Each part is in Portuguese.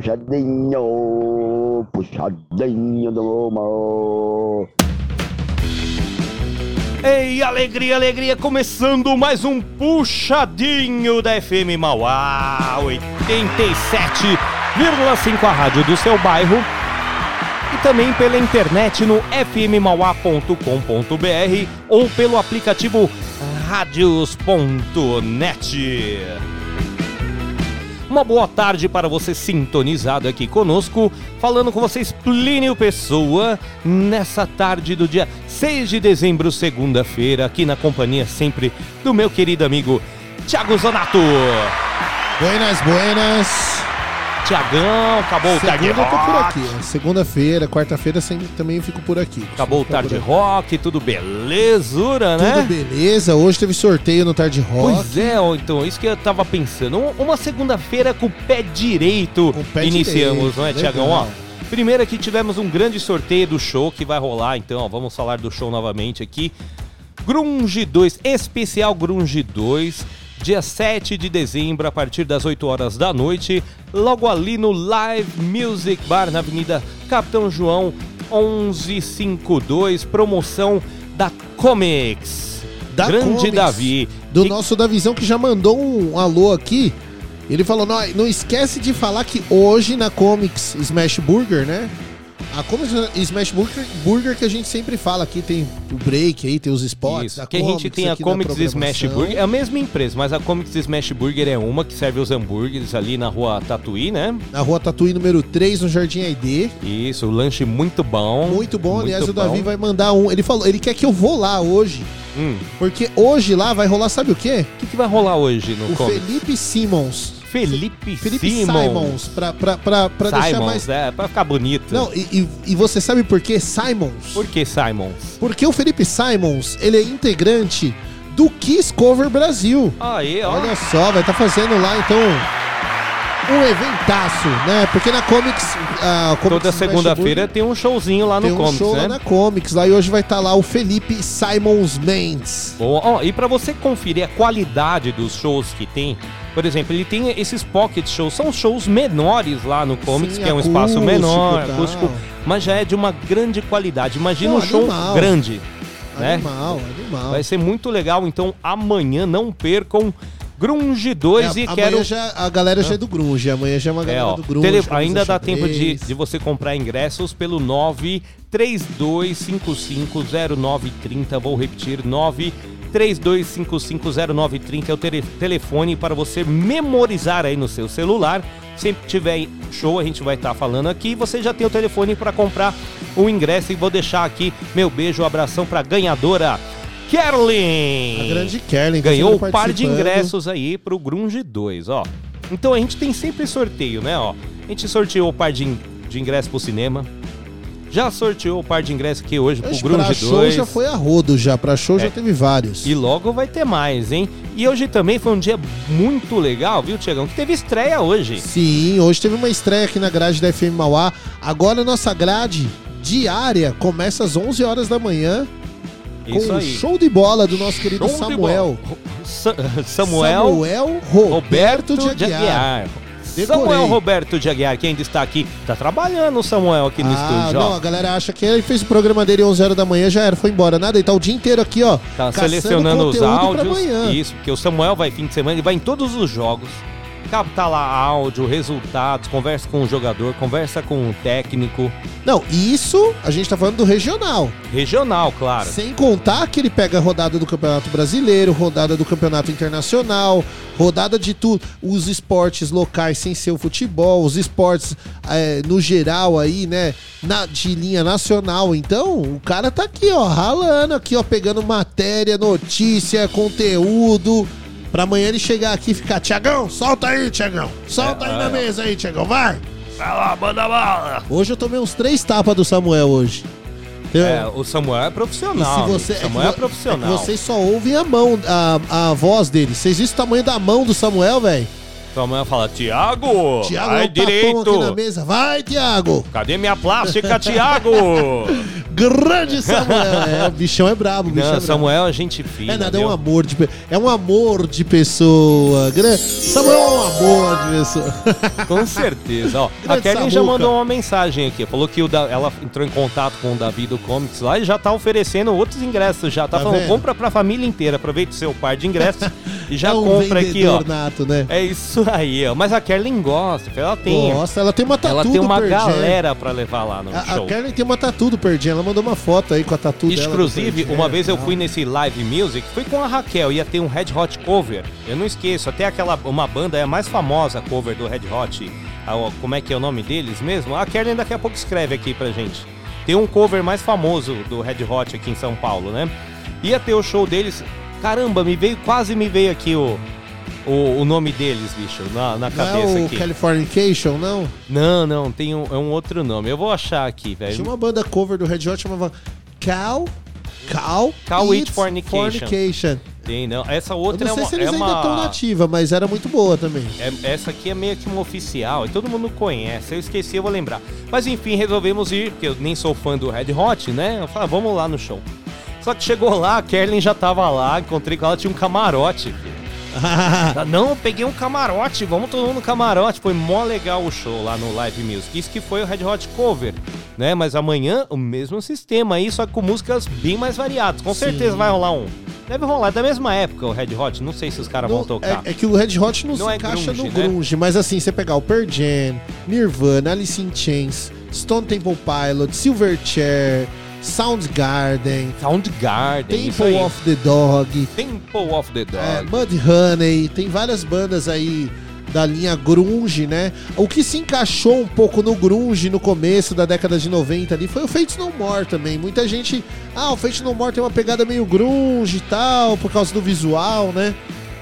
Puxadinho. Puxadinho do amor. Ei, alegria, alegria, começando mais um puxadinho da FM Mauá 87,5 a rádio do seu bairro e também pela internet no fmmauá.com.br ou pelo aplicativo radios.net. Uma boa tarde para você sintonizado aqui conosco, falando com vocês Plínio Pessoa, nessa tarde do dia 6 de dezembro, segunda-feira, aqui na companhia sempre do meu querido amigo Thiago Zonato. Buenas, buenas. Tiagão, acabou o tarde Segunda eu tô por rock. aqui. Segunda-feira, quarta-feira sempre também eu fico por aqui. Acabou o tarde rock, tudo belezura, né? Tudo beleza. Hoje teve sorteio no Tarde Rock. Pois é, então, isso que eu tava pensando. Um- Uma segunda-feira com o pé direito o pé iniciamos, direito, não é. Tiagão? Ó, primeiro aqui tivemos um grande sorteio do show que vai rolar, então, ó, vamos falar do show novamente aqui. Grunge 2, especial Grunge 2, dia 7 de dezembro, a partir das 8 horas da noite, logo ali no Live Music Bar, na Avenida Capitão João 1152, promoção da Comics. Da Grande Comics. Davi. Do E- nosso Davizão que já mandou um alô aqui. Ele falou: não, não esquece de falar que hoje na Comics Smash Burger, né? A Comics Smash Burger, que a gente sempre fala aqui, tem o break aí, tem os spots. Isso, a que a gente tem a Comics Smash. Burger, é a mesma empresa, mas a Comics Smash Burger é uma que serve os hambúrgueres ali na rua Tatuí, né? Na rua Tatuí número 3, no Jardim AD. Isso, o lanche muito bom. Muito bom, aliás, o Davi bom. vai mandar um. Ele falou, ele quer que eu vou lá hoje. Hum, Porque hoje lá vai rolar, sabe o quê? O que, que vai rolar hoje no O Comics? Felipe Simmons. Felipe, Felipe Simons. Simons, pra, pra, pra, pra deixar Simons, mais. é, pra ficar bonito. Não, e, e, e você sabe por que Simons? Por que Simons? Porque o Felipe Simons, ele é integrante do Kiss Cover Brasil. Aí, ó. Olha só, vai estar fazendo lá então um eventaço, né? Porque na Comics. a Comics Toda segunda-feira tem um showzinho lá no tem um Comics, show né? lá na Comics lá e hoje vai estar lá o Felipe Simons Mendes. Bom, ó, e pra você conferir a qualidade dos shows que tem, por exemplo, ele tem esses pocket shows, são shows menores lá no Comics, Sim, que é um espaço acústico, menor, tal. acústico, mas já é de uma grande qualidade. Imagina Não, um show animal. grande, né? Animal, animal. Vai ser muito legal, então amanhã não percam Grunge 2 É, e quero já, a galera já é do Grunge, amanhã já é uma É, galera ó, do Grunge. tele- ainda dá tempo de, de você comprar ingressos pelo 932550930. Vou repetir, 932550930 é o tele- telefone para você memorizar aí no seu celular. Sempre que tiver show, a gente vai estar falando aqui. Você já tem o telefone para comprar o ingresso e vou deixar aqui meu beijo, abração para ganhadora Kerlin. A grande Kerlin. tá Ganhou um sempre par de ingressos aí pro Grunge 2, ó. Então a gente tem sempre sorteio, né, ó. A gente sorteou o par de, in- de ingressos pro cinema. Já sorteou o par de ingressos aqui hoje pro Acho pra Grunge show 2. já foi a rodo já, pra show É. já teve vários. E logo vai ter mais, hein? E hoje também foi um dia muito legal, viu, Tiagão? Que teve estreia hoje. Sim, hoje teve uma estreia aqui na grade da FM Mauá. Agora a nossa grade diária começa às 11 horas da manhã com Isso o aí. show de bola do nosso querido Show de Samuel. Sa- Samuel, Samuel Roberto Roberto de Aguiar. Decorei. Samuel Roberto de Aguiar, que ainda está aqui. Tá trabalhando o Samuel aqui no ah, estúdio, não, ó. a galera acha que ele fez o programa dele 11 horas da manhã, já era, foi embora. Nada, ele tá o dia inteiro aqui, ó. Tá selecionando os áudios. Isso, porque o Samuel vai fim de semana, ele vai em todos os jogos. Capta lá áudio, resultados, conversa com o jogador, conversa com o técnico. Não, isso a gente tá falando do regional. Regional, claro. Sem contar que ele pega a rodada do Campeonato Brasileiro, rodada do Campeonato Internacional, rodada de tudo, os esportes locais sem ser o futebol, os esportes é, no geral aí, né, na, de linha nacional. Então, o cara tá aqui, ó, ralando aqui, ó, pegando matéria, notícia, conteúdo. Pra amanhã ele chegar aqui e ficar, Tiagão, solta aí, Tiagão. Solta aí É, na é. mesa aí, Tiagão, vai. Vai lá, manda bala! Hoje eu tomei uns três tapas do Samuel hoje. Eu- É, o Samuel é e profissional. se você, o Samuel é, vo- profissional. é vocês só ouvem a mão, a, a voz dele. Vocês viram o tamanho da mão do Samuel, velho? Samuel fala, Tiago, Tiago vai é um direito. na mesa. Vai, Tiago! Cadê minha plástica, Tiago? Grande Samuel. É, o bichão é brabo, o bichão Não, é. Samuel é gente fina. É nada, é viu? um amor de é um amor de pessoa. Samuel é um amor de pessoa. Com certeza, ó. A Kelly já mandou uma mensagem aqui. Falou que o da- ela entrou em contato com o Davi do Comics lá e já tá oferecendo outros ingressos. Já tá, Tá falando, vendo? compra pra família inteira. Aproveita o seu par de ingressos e já é um compra aqui, ó. nato, né? É isso aí, ó. Mas a Kerlin gosta, ela tem. Nossa, ela tem uma tatu ela tem uma galera pra levar lá no A, a show. Karen tem uma tatu do Perdi, ela mandou uma foto aí com a tatu dela. Inclusive, uma vez eu fui nesse live music, fui com a Raquel, ia ter um Red Hot cover. Eu não esqueço, até aquela uma banda é a mais famosa cover do Red Hot. a- como é que é o nome deles mesmo? A Karen daqui a pouco escreve aqui pra gente. Tem um cover mais famoso do Red Hot aqui em São Paulo, né? Ia ter o show deles. Caramba, me veio quase me veio aqui o o, o nome deles, bicho, na, na Não cabeça é o aqui. Californication, não? Não, não, tem um, é um outro nome. Eu vou achar aqui, Tinha velho. uma banda cover do Red Hot chamava Cal. Cal. Cal It Fornication. Fornication. Tem, não. Essa outra não é sei uma. se eles é ainda estão uma... nativa, mas era muito boa também. É- essa aqui é meio que uma oficial e todo mundo conhece. Eu esqueci, eu vou lembrar. Mas enfim, resolvemos ir, porque eu nem sou fã do Red Hot, né? Eu falei, ah, vamos lá no show. Só que chegou lá, a Kerlin já tava lá, encontrei com ela, tinha um camarote. filho. Não, eu peguei um camarote, vamos todo mundo no camarote. Foi mó legal o show lá no Live Music. Isso que foi o Red Hot Cover, né? Mas amanhã o mesmo sistema aí, só que com músicas bem mais variadas. Com Sim. certeza vai rolar um. Deve rolar é da mesma época o Red Hot, não sei se os caras vão tocar. é, é que o Red Hot não, Não se é encaixa grunge, no né? grunge, mas assim, você pegar o Pearl Jam, Nirvana, Alice in Chains, Stone Temple Pilot, Silverchair, Soundgarden, Soundgarden. Temple of the Dog, Temple of the Dog. é, Mudhoney, tem várias bandas aí da linha grunge, né? O que se encaixou um pouco no grunge no começo da década de 90 ali foi o Fate No More também. Muita gente, ah, o Fate No More tem uma pegada meio grunge e tal, por causa do visual, né?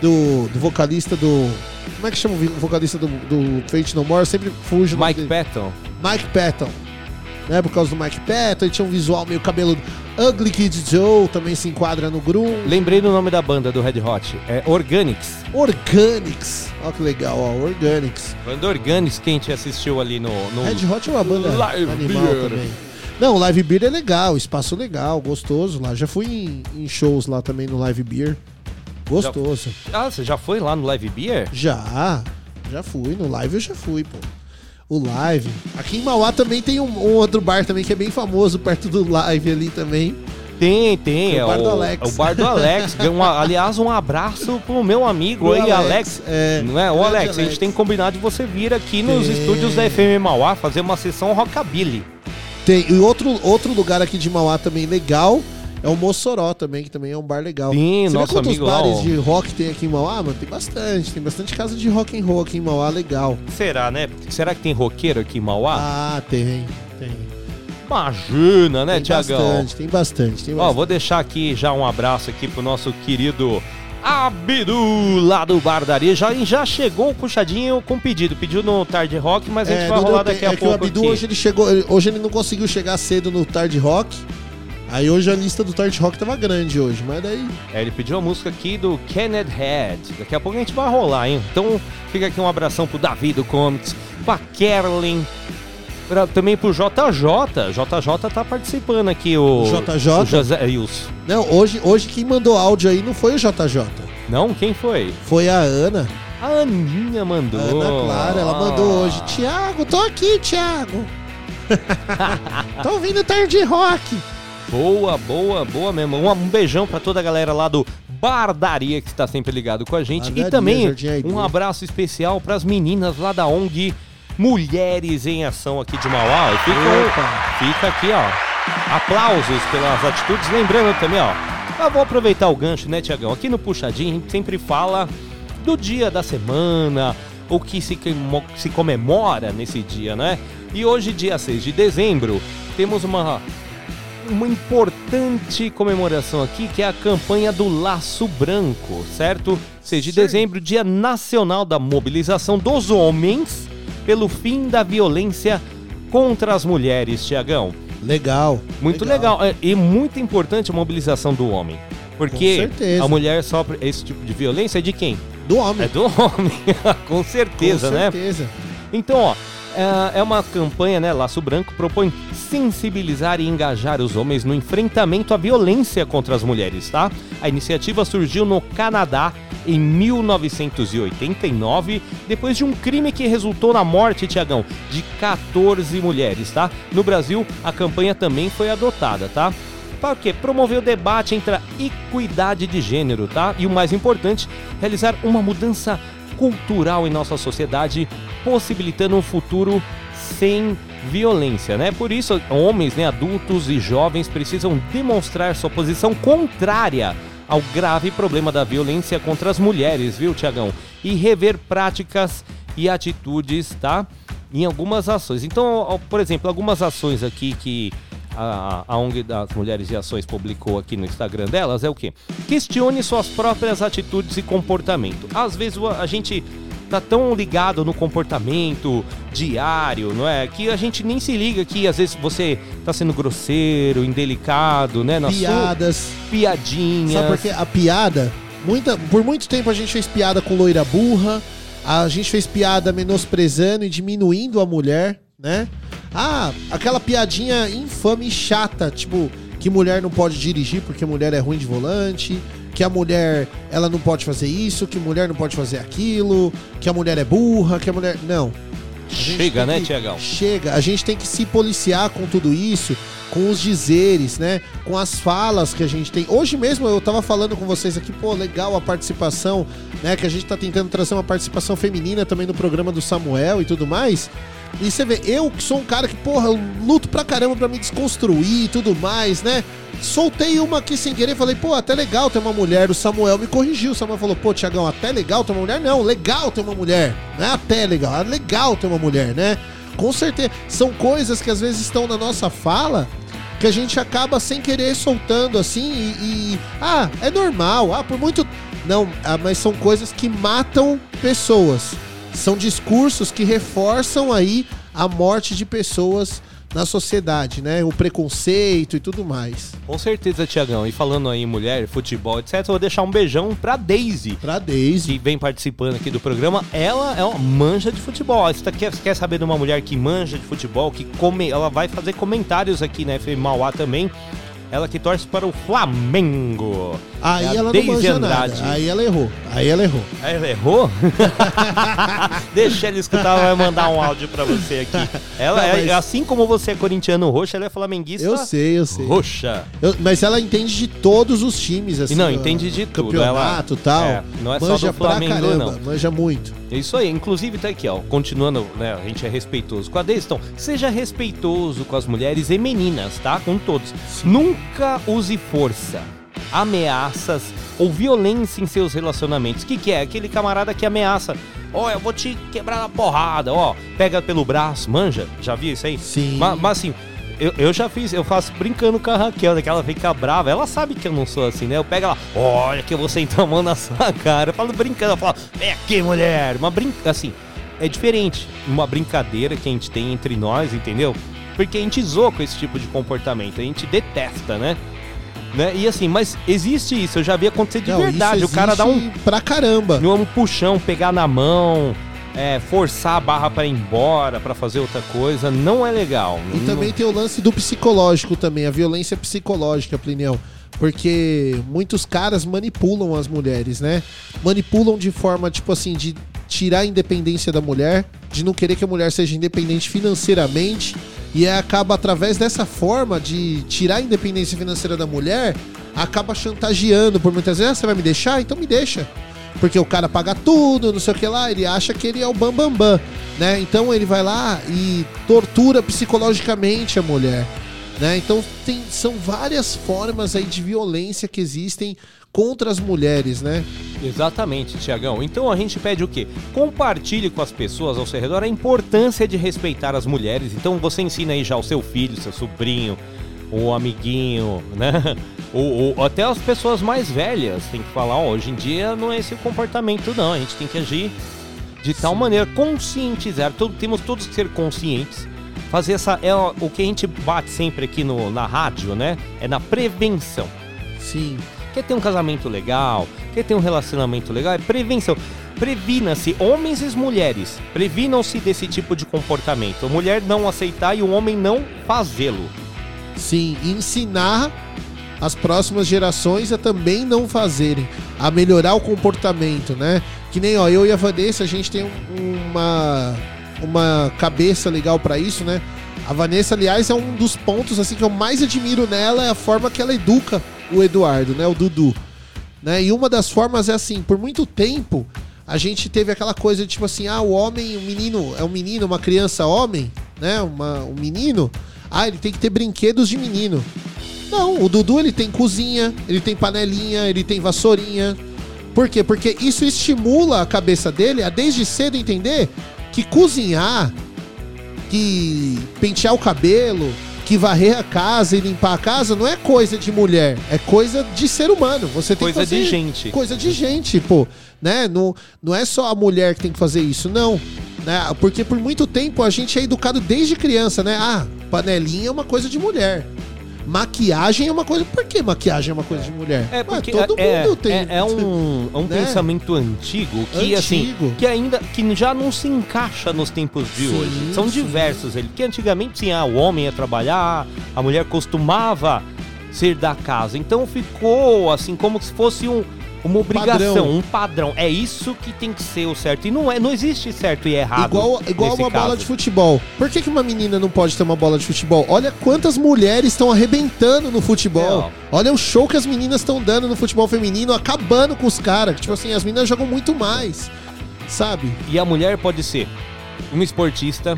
Do, do vocalista do como é que chama o vocalista do, do Fate No More? Eu sempre fujo Mike. Patton. Mike Patton. Né, por causa do Mike Patton, ele tinha um visual meio cabeludo. Ugly Kid Joe também se enquadra no grunge. Lembrei do nome da banda do Red Hot. É Organics. Organics. Olha que legal, ó. Organics. Banda Organics que a gente assistiu ali no. no... Red Hot é uma banda Live animal Beer. também. Não, o Live Beer é legal, espaço legal, gostoso lá. Já fui em, em shows lá também no Live Beer. Gostoso. Ah, você já foi lá no Live Beer? Já, já fui. No Live eu já fui, pô. O Live. Aqui em Mauá também tem um, um outro bar também que é bem famoso perto do Live ali também. Tem, tem. É É o Bar o, do Alex. é o Bar do Alex. Um- aliás, um abraço pro meu amigo O aí, Alex, Alex. é, não é? Ô, grande Alex, a gente Alex. tem combinado de você vir aqui nos Tem. estúdios da FM Mauá fazer uma sessão rockabilly. Tem, e outro, outro lugar aqui de Mauá também legal é o Mossoró também, que também é um bar legal. Sim, Você nosso vê quantos amigo lá, bares ó. de rock tem aqui em Mauá? Mano, tem bastante. Tem bastante casa de rock and roll aqui em Mauá, legal. Será, né? Será que tem roqueiro aqui em Mauá? Ah, tem, tem. Imagina, né, tem Tiagão? bastante, tem bastante, tem Ó, bastante. vou deixar aqui já um abraço aqui pro nosso querido Abdu, lá do Bardaria. Já, já chegou o puxadinho com pedido. Pediu no Tarde Rock, mas a gente É, vai não deu rolar daqui a é que pouco o Abdu aqui. hoje ele chegou, ele- hoje ele não conseguiu chegar cedo no Tard Rock. Aí hoje a lista do Tard Rock tava grande hoje, mas daí É, ele pediu a música aqui do Kenneth Head. Daqui a pouco a gente vai rolar, hein? Então fica aqui um abração pro Davi do Comics, pra Kerlin, pra- também pro JJ. JJ tá participando aqui, o. JJ? O José Wilson. Não, hoje, hoje quem mandou áudio aí não foi o JJ, Não? Quem foi? foi a Ana. A Aninha mandou. Ana Clara, ela mandou hoje. Tiago, tô aqui, Tiago. tô ouvindo Tarde Rock. Boa, boa, boa mesmo. Um, um beijão pra toda a galera lá do Bardaria que está sempre ligado com a gente. Bardaria, e também um abraço especial pras meninas lá da ONG Mulheres em Ação aqui de Mauá. E Fica, fica aqui, ó. Aplausos pelas atitudes. Lembrando também, ó. Eu vou aproveitar o gancho, né, Tiagão? Aqui no Puxadinho a gente sempre fala do dia da semana, o que se, se comemora nesse dia, né? E hoje, dia 6 de dezembro, temos uma uma importante comemoração aqui, que é a campanha do Laço Branco, certo? 6 de Sim. dezembro, Dia Nacional da Mobilização dos Homens pelo fim da violência contra as mulheres, Tiagão. Legal. Muito legal. É, E muito importante a mobilização do homem. Porque Com a mulher sofre esse tipo de violência é de quem? Do homem. É do homem, com certeza, Com né? certeza. Então, ó, É, é uma campanha, né? Laço Branco propõe sensibilizar e engajar os homens no enfrentamento à violência contra as mulheres, tá? A iniciativa surgiu no Canadá em 1989, depois de um crime que resultou na morte, Tiagão, de 14 mulheres, tá? No Brasil, a campanha também foi adotada, tá? Para quê? Promover o debate entre a equidade de gênero, tá? E o mais importante, realizar uma mudança cultural em nossa sociedade, possibilitando um futuro sem violência, né? Por isso, homens, né, adultos e jovens precisam demonstrar sua posição contrária ao grave problema da violência contra as mulheres, viu, Tiagão? E rever práticas e atitudes, tá? Em algumas ações. Então, por exemplo, algumas ações aqui que a, a ONG das Mulheres de Ações publicou aqui no Instagram delas é o quê? Questione suas próprias atitudes e comportamento. Às vezes a gente tá tão ligado no comportamento diário, não é? Que a gente nem se liga que às vezes você tá sendo grosseiro, indelicado, né? Na Piadas. Sua... Piadinhas. Sabe por quê? A piada, muita, por muito tempo a gente fez piada com loira burra, a gente fez piada menosprezando e diminuindo a mulher, né? Ah, aquela piadinha infame e chata, tipo, que mulher não pode dirigir porque mulher é ruim de volante, que a mulher ela não pode fazer isso, que mulher não pode fazer aquilo, que a mulher é burra, que a mulher. Não. A Chega, né, que... Tiagão? Chega. A gente tem que se policiar com tudo isso, com os dizeres, né? Com as falas que a gente tem. Hoje mesmo eu tava falando com vocês aqui, pô, legal a participação, né? Que a gente tá tentando trazer uma participação feminina também no programa do Samuel e tudo mais. E você vê, eu que sou um cara que, porra, luto pra caramba pra me desconstruir e tudo mais, né? Soltei uma aqui sem querer, falei, pô, até legal ter uma mulher. O Samuel me corrigiu. O Samuel falou, pô, Tiagão, até legal ter uma mulher? Não, legal ter uma mulher. Não é até legal, é legal ter uma mulher, né? Com certeza. São coisas que às vezes estão na nossa fala que a gente acaba sem querer soltando assim e. e ah, é normal. Ah, por muito. Não, ah, mas são coisas que matam pessoas. São discursos que reforçam aí a morte de pessoas na sociedade, né? O preconceito e tudo mais. Com certeza, Tiagão. E falando aí em mulher, futebol, etc, eu vou deixar um beijão pra Daisy. Pra Daisy. Que vem participando aqui do programa. Ela é uma manja de futebol. Você tá, quer, quer saber de uma mulher que manja de futebol, que come, ela vai fazer comentários aqui na FM Mauá também. Ela que torce para o Flamengo. Aí É a ela não manja Andrade. nada. Aí ela errou. Aí ela errou. Aí ela errou? Deixa ela escutar, ela vai mandar um áudio pra você aqui. Ela Não, é, mas- assim como você é corintiano roxo, ela é flamenguista Eu sei, eu sei. roxa. Eu- mas ela entende de todos os times, assim. E não, entende de tudo. Campeonato e tal. é, não é só manja do Flamengo, pra caramba, não. manja muito. É isso aí. Inclusive tá aqui, ó. Continuando, né? A gente é respeitoso com a. Então, seja respeitoso com as mulheres e meninas, tá? Com todos. Nunca use força, ameaças ou violência em seus relacionamentos. O que, que é? Aquele camarada que ameaça. Ó, eu vou te quebrar na porrada, ó. Pega pelo braço, manja. Já viu isso aí? Sim. Ma- Mas, assim, eu, eu já fiz, eu faço brincando com a Raquel, né? Que ela fica brava. Ela sabe que eu não sou assim, né? Eu pego ela, olha que eu vou sentar a mão na sua cara. Eu falo brincando, eu falo, vem aqui, mulher. Uma brinca, assim, é diferente. Uma brincadeira que a gente tem entre nós, entendeu? Porque a gente zoa com esse tipo de comportamento, a gente detesta, né? Né? E assim, mas existe isso, eu já vi acontecer de Não, verdade. O cara dá um, pra caramba. um puxão, pegar na mão, é, forçar a barra pra ir embora, pra fazer outra coisa, não é legal. E Não- também tem o lance do psicológico também, a violência psicológica, Plinião. Porque muitos caras manipulam as mulheres, né? Manipulam de forma, tipo assim, de tirar a independência da mulher, de não querer que a mulher seja independente financeiramente. E aí acaba, através dessa forma de tirar a independência financeira da mulher, acaba chantageando por muitas vezes. Ah, você vai me deixar? Então me deixa. Porque o cara paga tudo, não sei o que lá, ele acha que ele é o bambambam, bam, bam, né? Então ele vai lá e tortura psicologicamente a mulher, né? Então tem, são várias formas aí de violência que existem contra as mulheres, né? Exatamente, Tiagão. Então a gente pede o quê? Compartilhe com as pessoas ao seu redor a importância de respeitar as mulheres. Então você ensina aí já o seu filho, seu sobrinho, o amiguinho, né? Ou, ou até as pessoas mais velhas. Tem que falar, ó, hoje em dia não é esse o comportamento, não. A gente tem que agir de tal maneira, conscientizar. Todo, temos todos que ser conscientes. Fazer essa. É o o que a gente bate sempre aqui no, na rádio, né? É na prevenção. Sim. Quer ter um casamento legal, quer ter um relacionamento legal, é prevenção. previna-se, homens e mulheres, previnam-se desse tipo de comportamento. A mulher não aceitar e o homem não fazê-lo. Sim, ensinar as próximas gerações a também não fazerem, a melhorar o comportamento, né? Que nem, ó, eu e a Vanessa, a gente tem um- uma, uma cabeça legal pra isso, né? A Vanessa, aliás, é um dos pontos assim que eu mais admiro nela, é a forma que ela educa o Eduardo, né? O Dudu. Né? E uma das formas é assim, por muito tempo a gente teve aquela coisa de tipo assim, ah, o homem, o menino, é um menino, uma criança homem, né? Uma, um menino, ah, ele tem que ter brinquedos de menino. Não, o Dudu ele tem cozinha, ele tem panelinha, ele tem vassourinha. Por quê? Porque isso estimula a cabeça dele a desde cedo entender que cozinhar, que pentear o cabelo, que varrer a casa e limpar a casa não é coisa de mulher, é coisa de ser humano. Você tem Coisa que fazer de gente. Coisa de gente, pô. Né? Não, não é só a mulher que tem que fazer isso, não. Né? Porque por muito tempo a gente é educado desde criança, né? Ah, panelinha é uma coisa de mulher. Maquiagem é uma coisa. Por que maquiagem é uma coisa de mulher? É Ué, porque todo é, mundo tem. é, é um, é um né? pensamento antigo que assim Antigo. que ainda que já não se encaixa nos tempos de Sim, hoje. São sim. diversos ele que antigamente sim, ah, o homem ia trabalhar, a mulher costumava ser da casa. Então ficou assim como se fosse um uma obrigação, Padrão. um padrão. É isso que tem que ser o certo. E não é, não existe certo e errado. Igual, igual uma bola caso. de futebol. Por que, que uma menina não pode ter uma bola de futebol? Olha quantas mulheres estão arrebentando no futebol. Não. Olha o show que as meninas estão dando no futebol feminino, acabando com os caras. Tipo assim, as meninas jogam muito mais. Sabe? E a mulher pode ser uma esportista,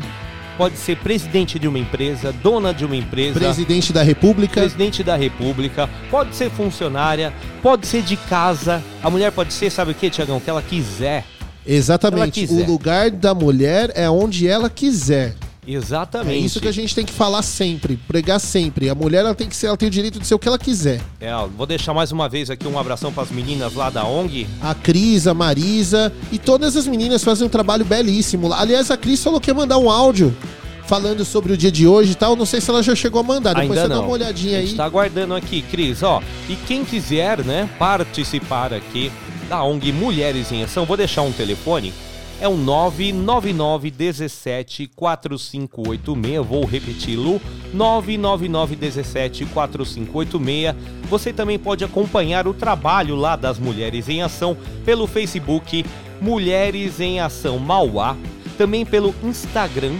pode ser presidente de uma empresa, dona de uma empresa. Presidente da República. presidente da república, pode ser funcionária, pode ser de casa. A mulher pode ser, sabe o que, Tiagão? O que ela quiser. Exatamente. Ela quiser. O lugar da mulher é onde ela quiser. É Exatamente. isso que a gente tem que falar sempre, pregar sempre. A mulher ela tem que ser, ela tem o direito de ser o que ela quiser. É, vou deixar mais uma vez aqui um abração para as meninas lá da ONG. A Cris, a Marisa e todas as meninas fazem um trabalho belíssimo. Aliás, a Cris falou que ia mandar um áudio falando sobre o dia de hoje e tal. Não sei se ela já chegou a mandar. Depois Ainda você não. dá uma olhadinha A gente aí. tá aguardando aqui, Cris, ó. E quem quiser, né, participar aqui da ONG Mulheres em Ação, vou deixar um telefone. É o 999 17 4586. Vou repeti-lo. 999 17 4586. Você também pode acompanhar o trabalho lá das Mulheres em Ação pelo Facebook Mulheres em Ação Mauá. Também pelo Instagram,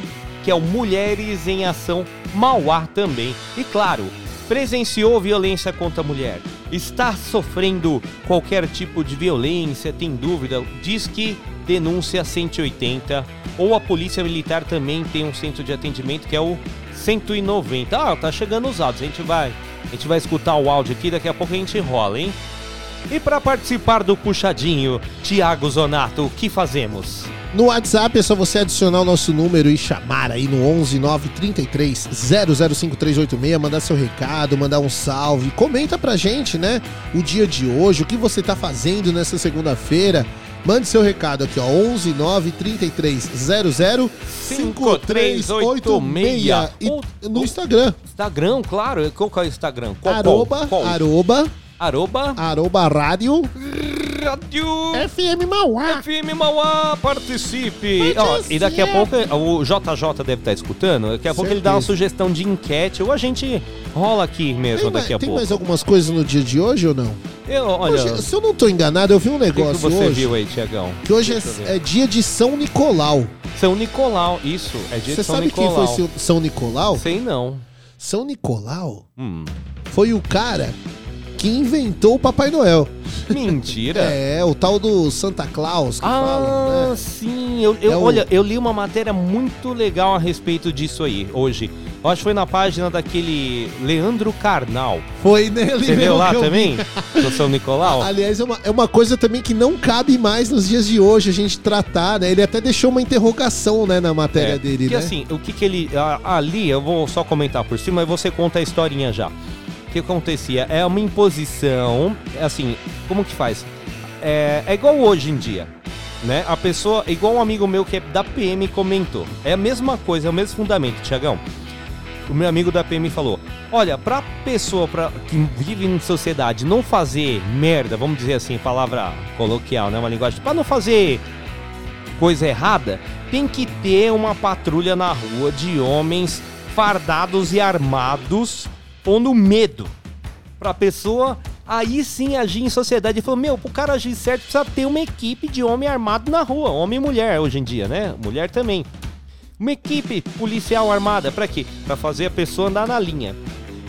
que é o Mulheres em Ação Mauá também. E claro, presenciou violência contra a mulher, está sofrendo qualquer tipo de violência, tem dúvida, diz que denúncia 180 ou a Polícia Militar também tem um centro de atendimento que é o 190. Ah, tá chegando os áudios, a gente vai, a gente vai escutar o áudio aqui, daqui a pouco a gente rola, hein? E para participar do puxadinho, Tiago Zonato, o que fazemos? No WhatsApp é só você adicionar o nosso número e chamar aí no 11 933 005386, mandar seu recado, mandar um salve, comenta pra gente, né? O dia de hoje, o que você tá fazendo nessa segunda-feira. Mande seu recado aqui, ó, 11 933 00 5386 e Ou- no Instagram, Instagram, claro. Qual que é o Instagram? Qual, arroba, qual? Qual? arroba, Arroba arroba rádio Rádio FM Mauá. FM Mauá, participe! Ó, e daqui a pouco o JJ deve estar escutando. Daqui a pouco ele dá uma sugestão de enquete ou a gente rola aqui mesmo Tem, daqui a tem pouco. mais algumas coisas no dia de hoje ou não? Eu, olha, Hoje, se eu não tô enganado, eu vi um o que, que negócio você hoje. viu aí, Tiagão? Que hoje é, é dia de São Nicolau. São Nicolau, isso. É dia Você de São sabe Nicolau. quem foi São Nicolau? Sei não. São Nicolau Hum. foi o cara que inventou o Papai Noel. Mentira. É, o tal do Santa Claus que Ah, né? sim. Eu, eu- É o- Olha, eu li uma matéria muito legal a respeito disso aí, hoje. Eu acho que foi na página daquele Leandro Carnal. Foi nele Você mesmo leu lá também? Do São Nicolau? Aliás, é uma, é uma coisa também que não cabe mais nos dias de hoje a gente tratar, né? Ele até deixou uma interrogação, né, na matéria É, dele, Porque né? assim, o que que ele... Ali, eu vou só comentar por cima e você conta a historinha já. Que acontecia? É uma imposição, assim, como que faz? É, é igual hoje em dia, né? A pessoa, igual um amigo meu que é da PM comentou. É a mesma coisa, é o mesmo fundamento, Tiagão. O meu amigo da PM falou: Olha, pra pessoa pra, que vive em sociedade não fazer merda, vamos dizer assim, palavra coloquial, né? Uma linguagem. Pra não fazer coisa errada, tem que ter uma patrulha na rua de homens fardados e armados, pondo medo pra pessoa aí sim agir em sociedade. Ele falou: Meu, pro cara agir certo precisa ter uma equipe de homem armado na rua, homem e mulher hoje em dia, né? Mulher também. Uma equipe policial armada, pra quê? Pra fazer a pessoa andar na linha.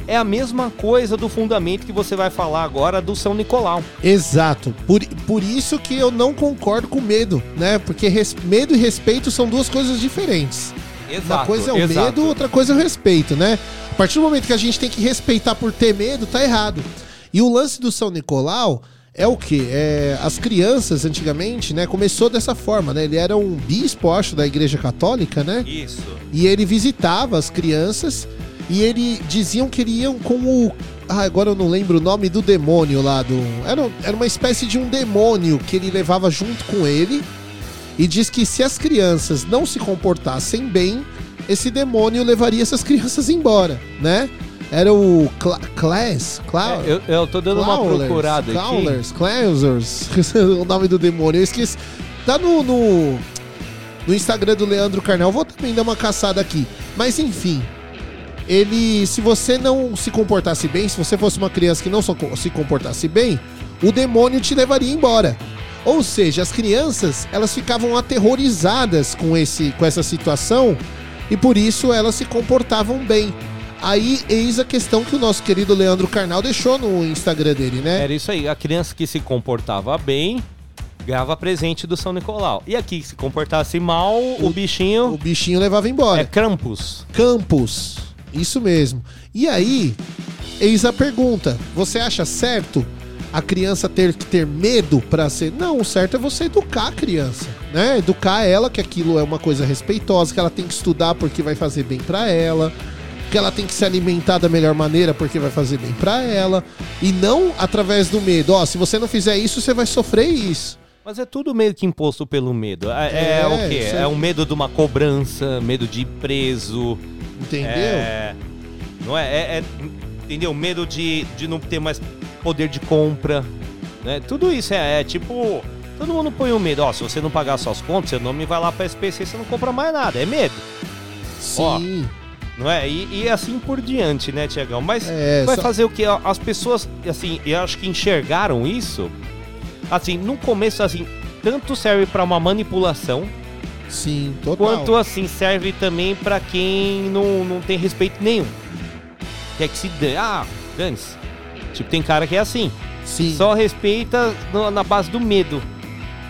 É a mesma coisa do fundamento que você vai falar agora do São Nicolau. Exato. Por, por isso que eu não concordo com medo, né? Porque res- medo e respeito são duas coisas diferentes. Uma coisa é o exato. medo, outra coisa é o respeito, né? A partir do momento que a gente tem que respeitar por ter medo, tá errado. E o lance do São Nicolau é o quê? É, as crianças, antigamente, né? Começou dessa forma, né? Ele era um bispo, acho, da Igreja Católica, né? Isso. E ele visitava as crianças e ele diziam que iriam com o. Ah, agora eu não lembro o nome do demônio lá do. Era, era uma espécie de um demônio que ele levava junto com ele. E diz que se as crianças não se comportassem bem, esse demônio levaria essas crianças embora, né? Era o Cla Class, Cla É, eu, eu tô dando uma procurada aqui. Clawlers, Clawlers, o nome do demônio, eu esqueci. Tá no, no, no Instagram do Leandro Carnal, vou também dar uma caçada aqui. Mas enfim, ele, se você não se comportasse bem, se você fosse uma criança que não se comportasse bem, o demônio te levaria embora. Ou seja, as crianças, elas ficavam aterrorizadas com, esse, com essa situação e por isso elas se comportavam bem. Aí, eis a questão que o nosso querido Leandro Carnal deixou no Instagram dele, né? Era isso aí. A criança que se comportava bem ganhava presente do São Nicolau. E aqui, que se comportasse mal, o, O bichinho bichinho levava embora. é Krampus. Campos. Isso mesmo. E aí, eis a pergunta: você acha certo a criança ter que ter medo pra ser? Não, o certo é você educar a criança, né? Educar ela que aquilo é uma coisa respeitosa, que ela tem que estudar porque vai fazer bem pra ela. Que ela tem que se alimentar da melhor maneira porque vai fazer bem pra ela. E não através do medo. Ó, se você não fizer isso, você vai sofrer isso. Mas é tudo meio que imposto pelo medo. É, é É, o quê? É o medo de uma cobrança, medo de ir preso. Entendeu? É, não é, é, é- entendeu? Medo de, de não ter mais poder de compra, né? Tudo isso é, é tipo, todo mundo põe o medo. Ó, se você não pagar suas contas, seu nome vai lá para SPC, você não compra mais nada. É medo, ó, Sim. não é? E, e assim por diante, né, Tiagão? Mas É, vai só- fazer o que as pessoas, assim, eu acho que enxergaram isso. Assim, no começo, assim, tanto serve para uma manipulação, Sim, total. Quanto assim serve também pra quem não, não tem respeito nenhum. Quer que se dê. Ah, dane-se. Tipo, tem cara que é assim. Sim. Só respeita no- na base do medo.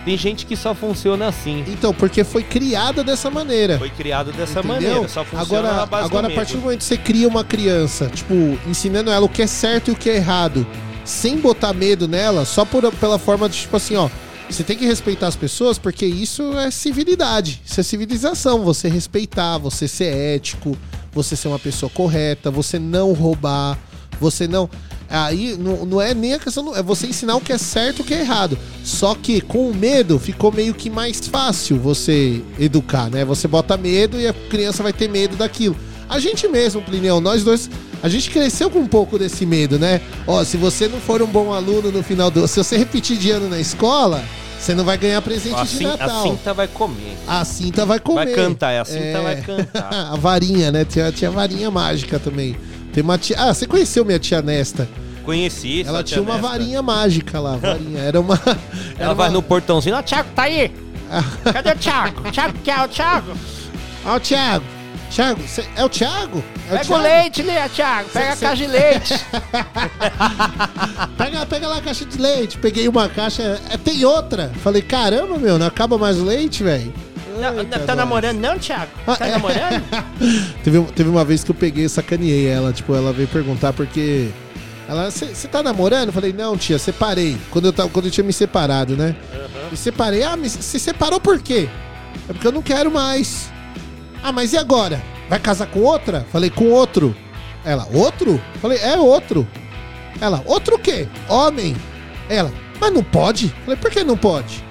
Tem gente que só funciona assim. Então, porque foi criada dessa maneira. Foi criado dessa Entendeu? maneira. Só funciona agora, na base agora do a partir do medo. momento que você cria uma criança, tipo, ensinando ela o que é certo e o que é errado, sem botar medo nela, só por, pela forma de, tipo assim, ó, você tem que respeitar as pessoas porque isso é civilidade, isso é civilização, você respeitar, você ser ético, você ser uma pessoa correta, você não roubar, você não. Aí não, não é nem a questão, do- é você ensinar o que é certo e o que é errado. Só que com o medo ficou meio que mais fácil você educar, né? Você bota medo e a criança vai ter medo daquilo. A gente mesmo, Plineu, nós dois, a gente cresceu com um pouco desse medo, né? Ó, se você não for um bom aluno no final do. Se você repetir de ano na escola, você não vai ganhar presente de Assim, Natal. a cinta vai comer. A cinta vai comer. Vai cantar, é a cinta É. vai cantar. a varinha, né? Tinha, tinha varinha mágica também. Tem uma tia. Ah, você conheceu minha tia Nesta? Conheci. Ela tinha uma varinha mágica lá. Varinha. Era uma. Ela era vai uma- no portãozinho. Ah, Thiago, tá aí. Cadê o Thiago? Thiago, que é o Thiago? Ó, o Thiago. Thiago, cê- é o Thiago? É Pega o Thiago? leite, né, Thiago? Pega a Cê- caixa de leite. Pega, pega lá a caixa de leite. Peguei uma caixa. É, tem outra. Falei, caramba, meu, não acaba mais o leite, velho. Não, tá nós. namorando não, Thiago? Ah, Tá é. namorando? teve, teve uma vez que eu peguei e sacaneei ela. Tipo, ela veio perguntar porque. Ela, você tá namorando? Eu falei, não, tia, separei. Quando eu, tava, quando eu tinha me separado, né? Me separei. Ah, se separou por quê? É porque eu não quero mais. Ah, mas e agora? Vai casar com outra? Falei, com outro. Ela, outro? Falei, é outro. Ela, outro o quê? Homem. Ela, mas não pode? Falei, por que não pode?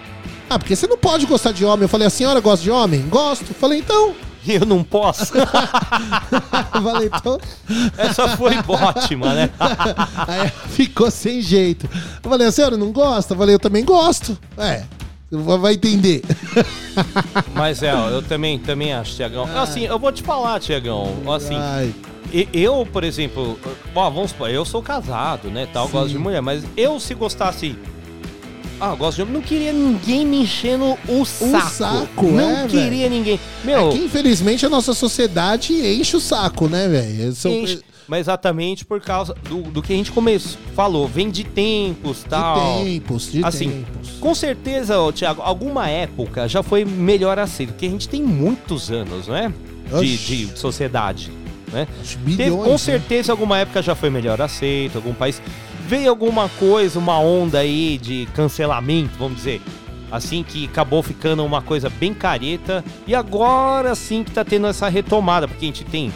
Ah, porque você não pode gostar de homem. Eu falei, a senhora gosta de homem? Gosto. Falei, então, eu não posso. Valentão. Essa foi ótima, né? Aí ficou sem jeito. Eu falei, a senhora não gosta? Eu falei, eu também gosto. É, vai entender. Mas é, eu também, também acho, Tiagão. Assim, eu vou te falar, Tiagão. Assim, Ai, eu, por exemplo, ó, vamos supor, eu sou casado, né, tal, Sim. gosto de mulher, mas eu se gostasse. Ah, eu gosto de homem, não queria ninguém me enchendo o saco. saco, não é, queria ninguém. Meu, é que infelizmente a nossa sociedade enche o saco, né, velho? Enche- mas exatamente por causa do, do que a gente começou, falou, vem de tempos, tal. De tempos, de Assim, tempos. Com certeza, Thiago, alguma época já foi melhor aceito, porque a gente tem muitos anos, não é? De, de sociedade, né? Acho Teve, bilhões, com né? certeza alguma época já foi melhor aceito, algum país. Veio alguma coisa, uma onda aí de cancelamento, vamos dizer. Assim que acabou ficando uma coisa bem careta. E agora sim que tá tendo essa retomada, porque a gente tem.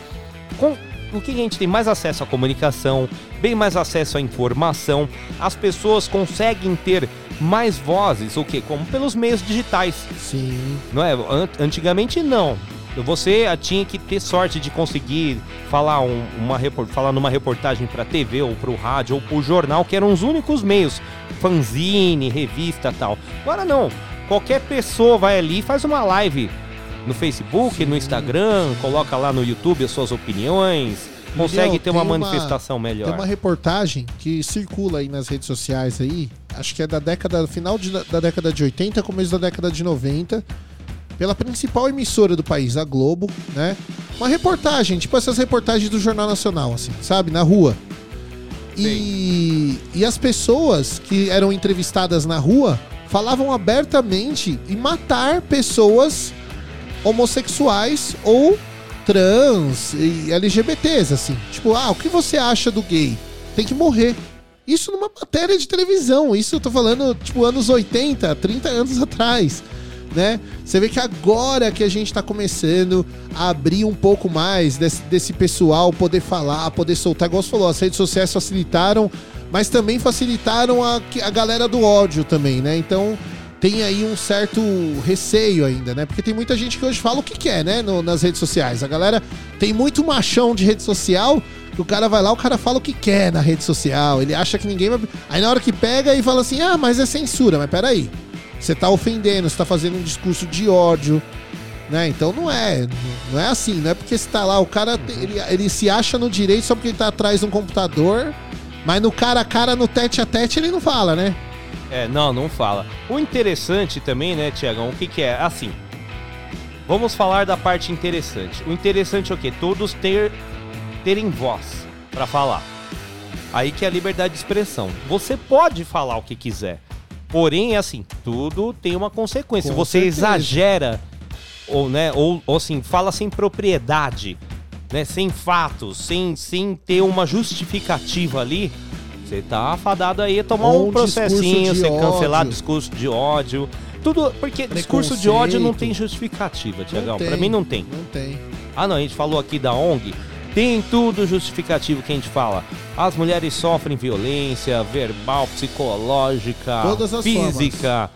Com, o que a gente tem mais acesso à comunicação, bem mais acesso à informação. As pessoas conseguem ter mais vozes, o que? Como pelos meios digitais. Sim. Não é? An- Antigamente não. Você ah, tinha que ter sorte de conseguir falar, um- uma, falar numa reportagem para TV ou para o rádio ou para o jornal, que eram os únicos meios. Fanzine, revista tal. Agora não. Qualquer pessoa vai ali e faz uma live no Facebook, no Instagram, coloca lá no YouTube as suas opiniões, consegue ter uma uma- manifestação melhor. Tem uma reportagem que circula aí nas redes sociais aí, acho que é da década, final de- da década de 80, começo da década de 90, pela principal emissora do país, a Globo, né? Uma reportagem, tipo essas reportagens do Jornal Nacional, assim, sabe? Na rua. E, e as pessoas que eram entrevistadas na rua falavam abertamente em matar pessoas homossexuais ou trans e LGBTs, assim. Tipo, ah, o que você acha do gay? Tem que morrer. Isso numa matéria de televisão. Isso eu tô falando, tipo, anos 80, 30 anos atrás. Né? Você vê que agora que a gente tá começando a abrir um pouco mais desse, desse pessoal poder falar, poder soltar, igual você falou, as redes sociais facilitaram, mas também facilitaram a, a galera do ódio também, né? Então tem aí um certo receio ainda, né? Porque tem muita gente que hoje fala o que quer, né? no- nas redes sociais. A galera tem muito machão de rede social o cara vai lá, o cara fala o que quer na rede social. Ele acha que ninguém vai. Aí na hora que pega e fala assim: ah, mas é censura. Mas peraí. Você tá ofendendo, você tá fazendo um discurso de ódio. Né? Então não é, não é assim, não é porque você tá lá, o cara te- ele, ele se acha no direito só porque ele tá atrás de um computador, mas no cara a cara, no tete a tete, ele não fala, né? É, não, não fala. O interessante também, né, Tiagão, o que que é? Assim, vamos falar da parte interessante. O interessante é o quê? Todos ter, terem voz pra falar. Aí que é a liberdade de expressão. Você pode falar o que quiser. Porém, assim, tudo tem uma consequência. Com você certeza. exagera ou, né, ou, ou assim, fala sem propriedade, né, sem fatos, sem, sem ter uma justificativa ali, você tá afadado aí a tomar Ou um processinho, cancelado, ódio. discurso de ódio. Tudo, porque discurso de ódio não tem justificativa, Tiagão. Pra mim não tem. Não tem. Ah, não, a gente falou aqui da ONG. Tem tudo justificativo que a gente fala. As mulheres sofrem violência verbal, psicológica, física.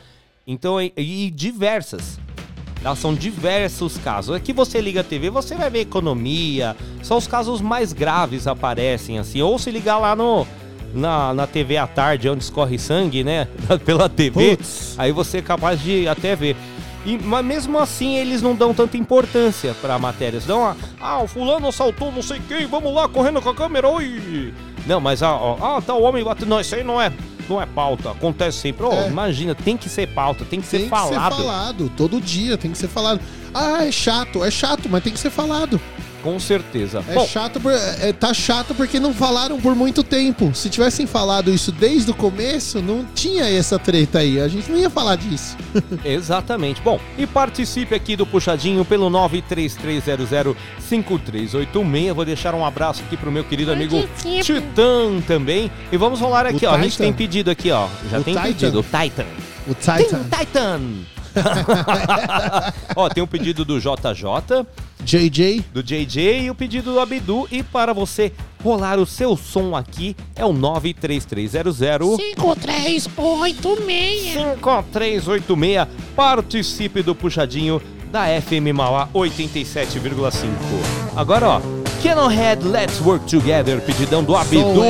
Então, e, e diversas. São diversos casos. Aqui você liga a TV, você vai ver economia. Só os casos mais graves aparecem assim. Ou se ligar lá no na, na TV à tarde, onde escorre sangue, né? Pela TV. Putz. Aí você é capaz de até ver. E, mas mesmo assim eles não dão tanta importância pra matérias. Dão a, ah, o fulano assaltou não sei quem, vamos lá correndo com a câmera, oi! Não, mas ah, ó, ah tá o homem batendo. Não, isso aí não é, não é pauta, acontece sempre. Ô, É. Imagina, tem que ser pauta, tem que Tem ser que falado. ser falado. Todo dia tem que ser falado. Ah, é chato. É chato, mas tem que ser falado. Com certeza. É Bom, chato, por- é, tá chato porque não falaram por muito tempo. Se tivessem falado isso desde o começo, não tinha essa treta aí. A gente não ia falar disso. Exatamente. Bom, e participe aqui do Puxadinho pelo 933005386. Vou deixar um abraço aqui pro meu querido amigo Titã também. E vamos rolar aqui, O ó. A gente Titan. tem pedido aqui, ó. Já O tem Titan. pedido. O Titan. O Tem Titan, Titan. ó, tem um pedido do JJ, JJ. Do JJ e o pedido do Abidu E para você rolar o seu som aqui é o 93300 5386. 5386. Participe do puxadinho da FM Mauá 87,5. Agora, ó, Canonhead Let's Work Together, pedidão do Abidu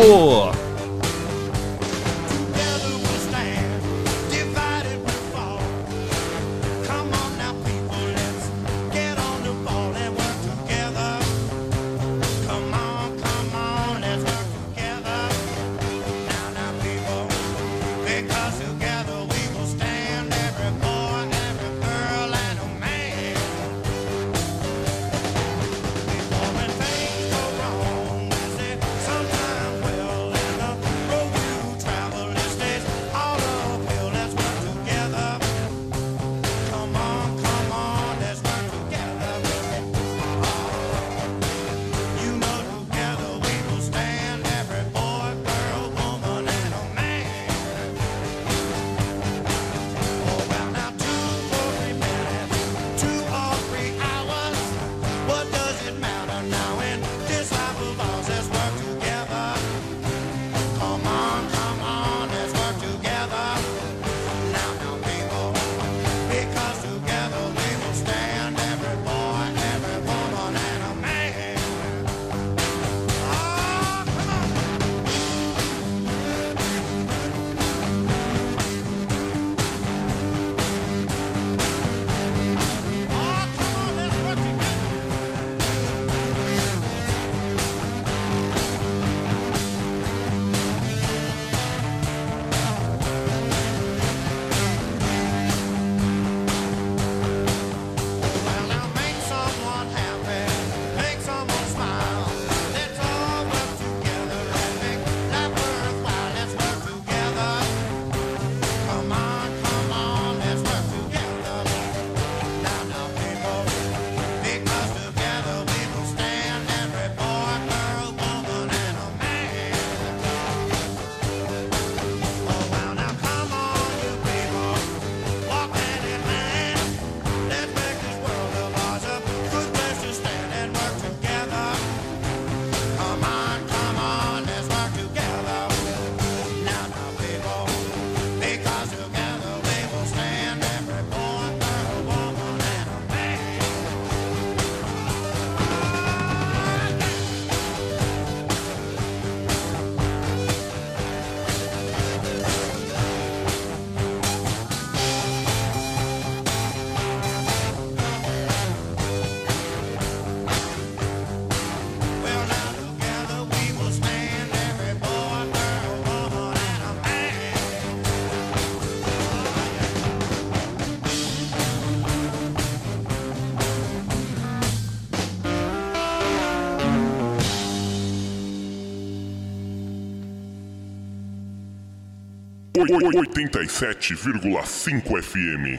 87,5 FM.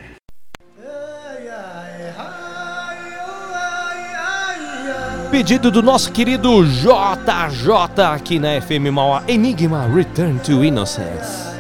Pedido do nosso querido JJ aqui na FM Mauá Enigma Return to Innocence.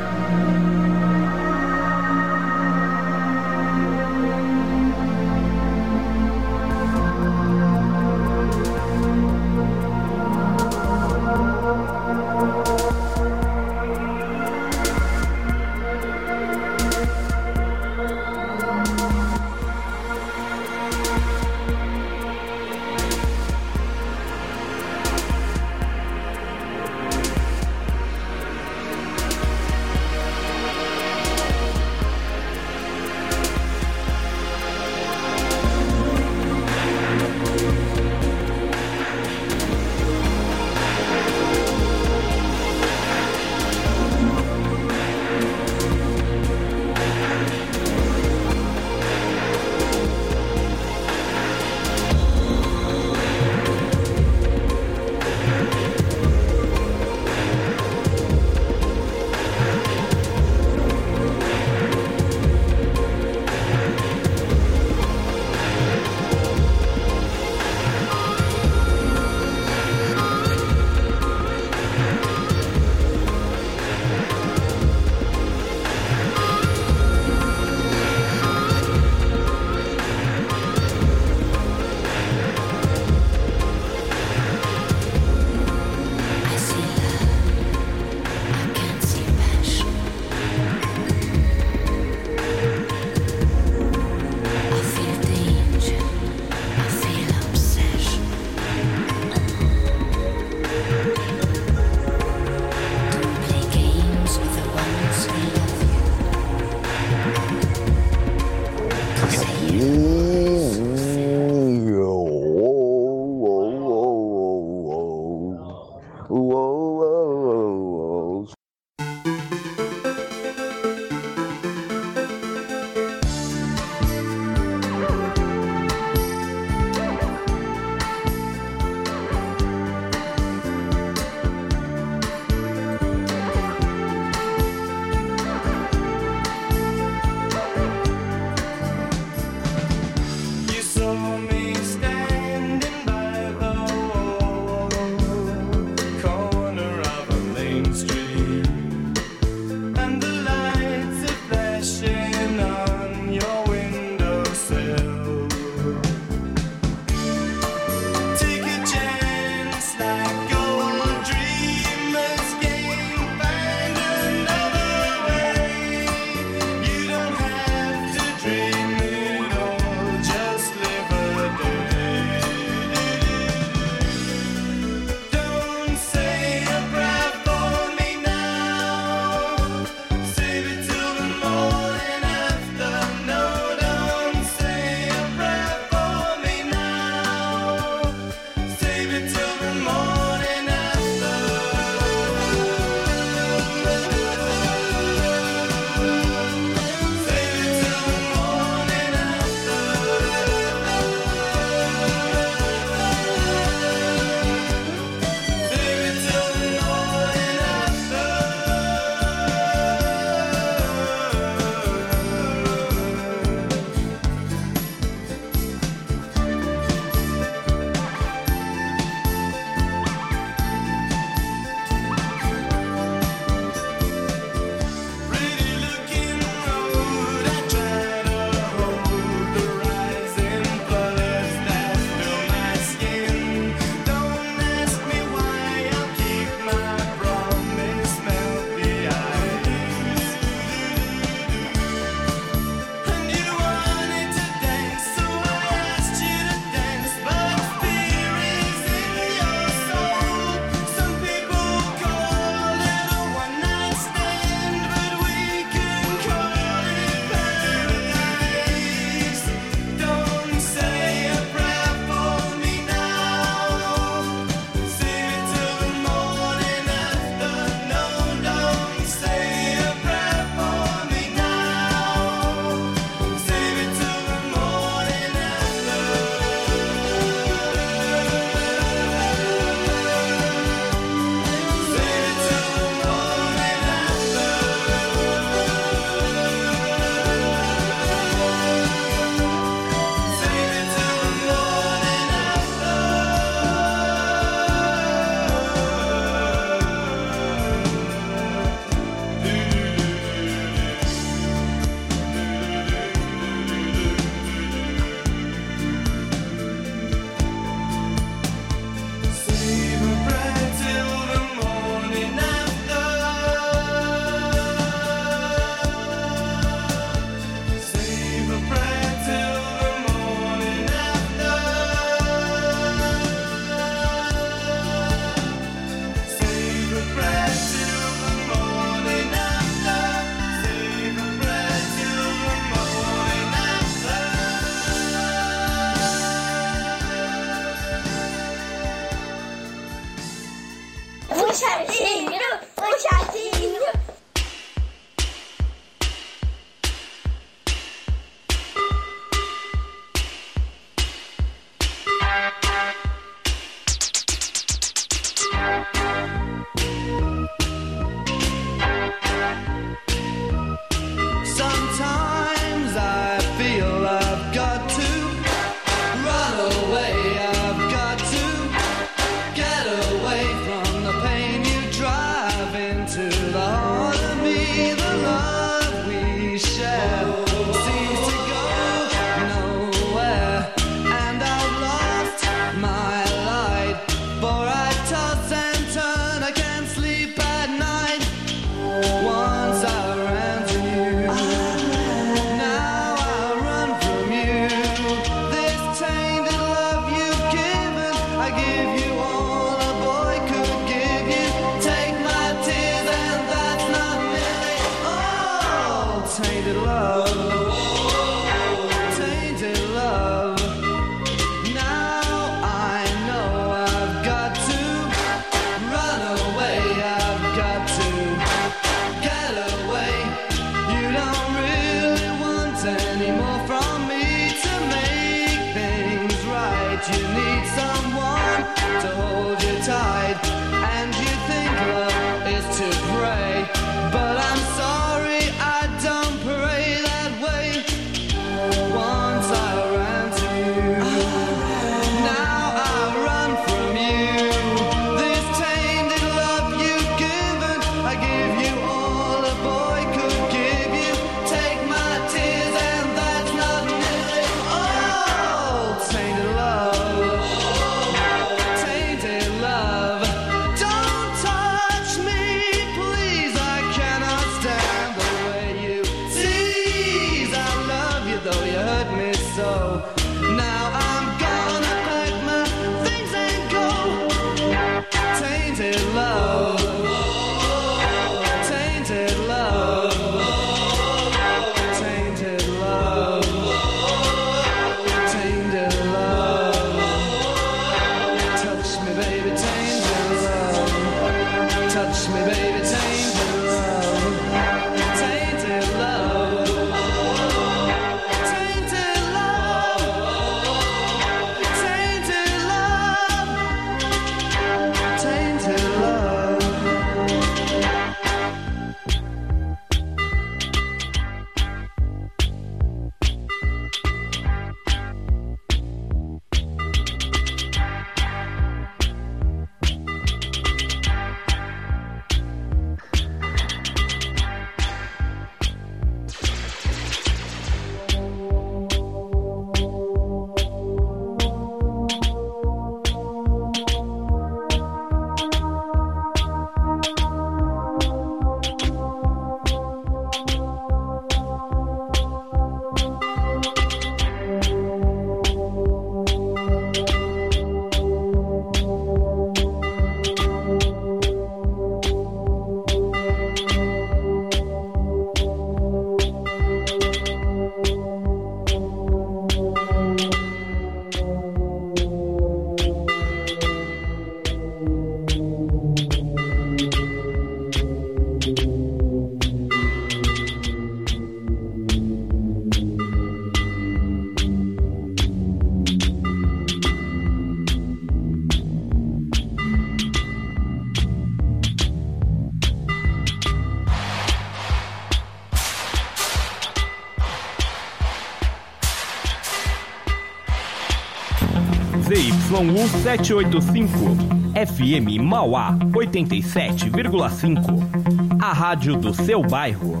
YU785, FM Mauá 87,5. A rádio do seu bairro.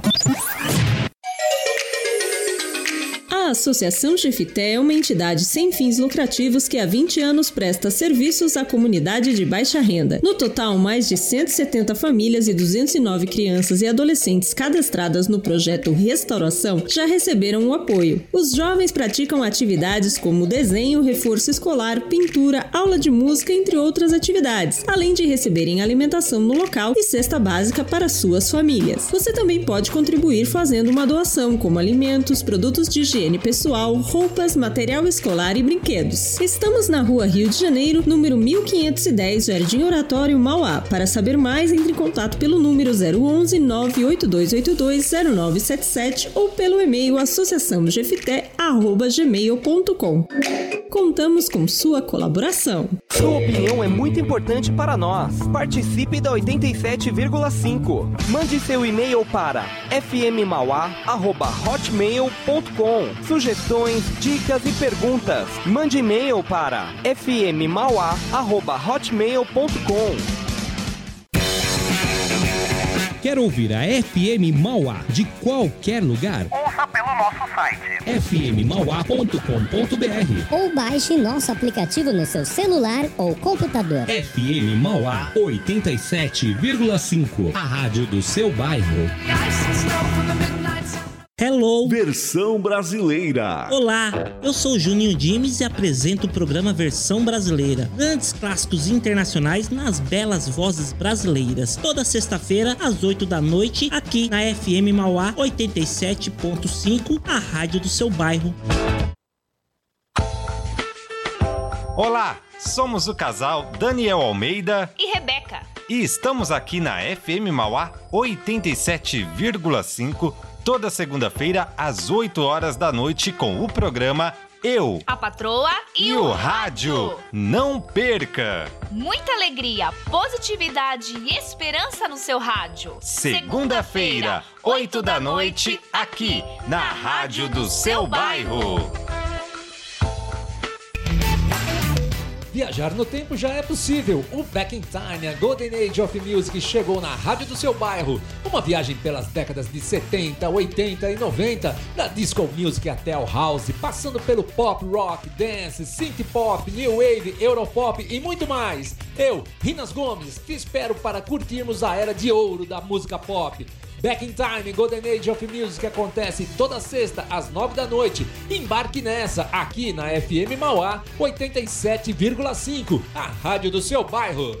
Associação Chifité é uma entidade sem fins lucrativos que há 20 anos presta serviços à comunidade de baixa renda. No total, mais de 170 famílias e 209 crianças e adolescentes cadastradas no projeto Restauração já receberam o apoio. Os jovens praticam atividades como desenho, reforço escolar, pintura, aula de música, entre outras atividades, além de receberem alimentação no local e cesta básica para suas famílias. Você também pode contribuir fazendo uma doação, como alimentos, produtos de higiene pessoal, roupas, material escolar e brinquedos. Estamos na rua Rio de Janeiro, número 1510, Jardim Oratório, Mauá. Para saber mais, entre em contato pelo número 011 98282 0977 ou pelo e-mail associaçãogft.gmail.com. Contamos com sua colaboração sua opinião é muito importante para nós. Participe da 87,5. Mande seu e-mail para fmmauá@hotmail.com. Sugestões, dicas e perguntas. Mande e-mail para fmmauá@hotmail.com. Quer ouvir a FM Mauá de qualquer lugar? Ouça pelo nosso site fmmauá.com.br Ou baixe nosso aplicativo no seu celular ou computador. FM Mauá 87,5. A rádio do seu bairro. Hello! Versão brasileira. Olá, eu sou o Juninho Dimes e apresento o programa Versão Brasileira. Grandes clássicos internacionais nas belas vozes brasileiras. Toda sexta-feira, às 8 da noite, aqui na FM Mauá 87.5, a rádio do seu bairro. Olá, somos o casal Daniel Almeida e Rebeca. E estamos aqui na FM Mauá 87,5 toda segunda-feira às 8 horas da noite com o programa Eu, a Patroa e, e o Rádio. Não perca! Muita alegria, positividade e esperança no seu rádio. Segunda-feira, 8 da noite, aqui na Rádio do seu bairro. Viajar no tempo já é possível. O Back in Time, a Golden Age of Music, chegou na rádio do seu bairro. Uma viagem pelas décadas de 70, 80 e 90, da disco music até ao house, passando pelo pop, rock, dance, synth pop, new wave, europop e muito mais. Eu, Rinas Gomes, te espero para curtirmos a era de ouro da música pop. Back in Time Golden Age of Music acontece toda sexta às nove da noite. Embarque nessa aqui na FM Mauá 87,5, a rádio do seu bairro.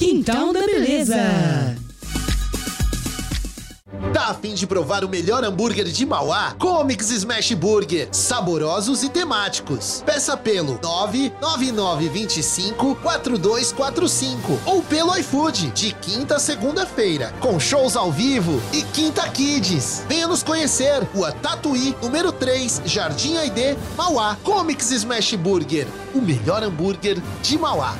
Quintal da Beleza. Tá a fim de provar o melhor hambúrguer de Mauá? Comics Smash Burger, saborosos e temáticos. Peça pelo 999254245 ou pelo iFood, de quinta a segunda-feira, com shows ao vivo e Quinta Kids. Venha nos conhecer, Rua Tatuí, número 3, Jardim Aidê, Mauá. Comics Smash Burger, o melhor hambúrguer de Mauá.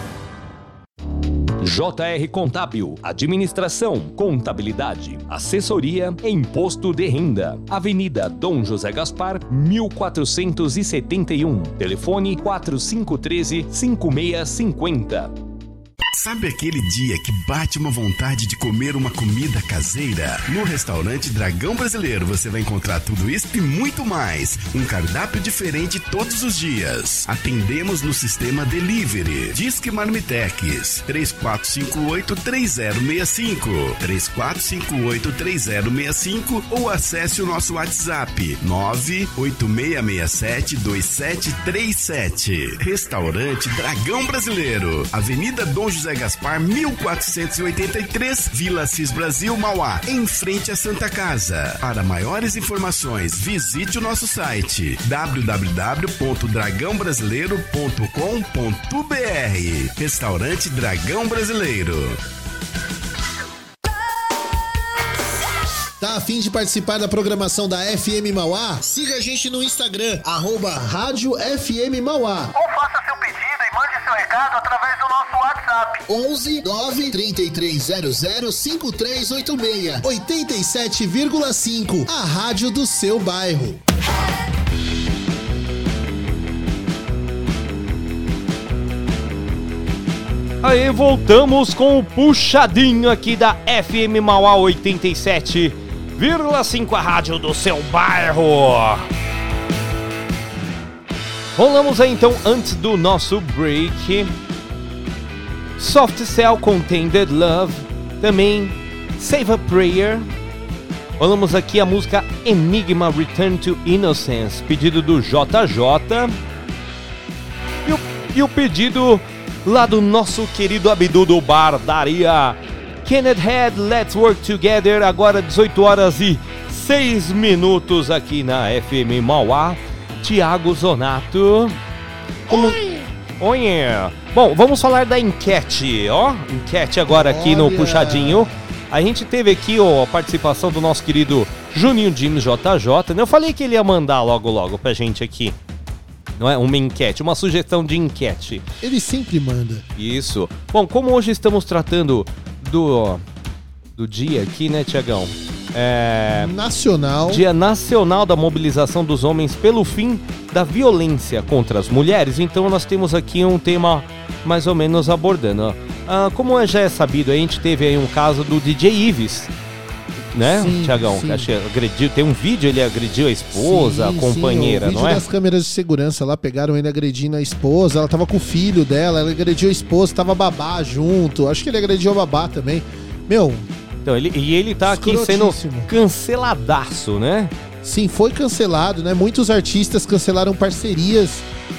JR Contábil, Administração, Contabilidade, Assessoria e Imposto de Renda. Avenida Dom José Gaspar, 1471. Telefone 4513 5650. Sabe aquele dia que bate uma vontade de comer uma comida caseira? No restaurante Dragão Brasileiro você vai encontrar tudo isso e muito mais. Um cardápio diferente todos os dias. Atendemos no sistema Delivery. Disque Marmitex 3458-3065 3458-3065 ou acesse o nosso WhatsApp 986672737. Restaurante Dragão Brasileiro. Avenida Dom José Gaspar, 1483, Vila Cis Brasil, Mauá, em frente à Santa Casa. Para maiores informações, visite o nosso site www.dragãobrasileiro.com.br. Restaurante Dragão Brasileiro. Tá a fim de participar da programação da FM Mauá? Siga a gente no Instagram, arroba Rádio FM Mauá. 11 9 3300 5386. 87,5. A rádio do seu bairro. Aí voltamos com o puxadinho aqui da FM Mauá 87,5 a rádio do seu bairro. Rolamos aí então antes do nosso break. Soft Cell Contained Love, também Save a Prayer. Rolamos aqui a música Enigma Return to Innocence, pedido do JJ. E o, e o pedido lá do nosso querido Abdu do Bardaria. Kenneth Head, Let's Work Together, agora 18 horas e 6 minutos aqui na FM Mauá. Tiago Zonato. Como... Oi! Bom, vamos falar da enquete, ó. Enquete agora aqui no Olha. Puxadinho. A gente teve aqui ó, a participação do nosso querido Juninho James JJ. Eu falei que ele ia mandar logo logo pra gente aqui. Não é? Uma enquete, uma sugestão de enquete. Ele sempre manda. Isso. Bom, como hoje estamos tratando do, do dia aqui, né, Tiagão? É. Nacional. Dia Nacional da Mobilização dos Homens pelo fim da violência contra as mulheres. Então nós temos aqui um tema mais ou menos abordando. Ah, como é- já é sabido, a gente teve aí um caso do DJ Ives. Né, Sim, Tiagão? agrediu, tem um vídeo, ele agrediu a esposa, a Sim, companheira, sim, o vídeo não é? das câmeras de segurança lá pegaram ele agredindo a esposa, ela tava com o filho dela, ela agrediu a esposa, tava babá junto. Acho que ele agrediu a babá também. Meu, Então, ele, e ele tá aqui sendo canceladaço, né? Sim, foi cancelado, né? Muitos artistas cancelaram parcerias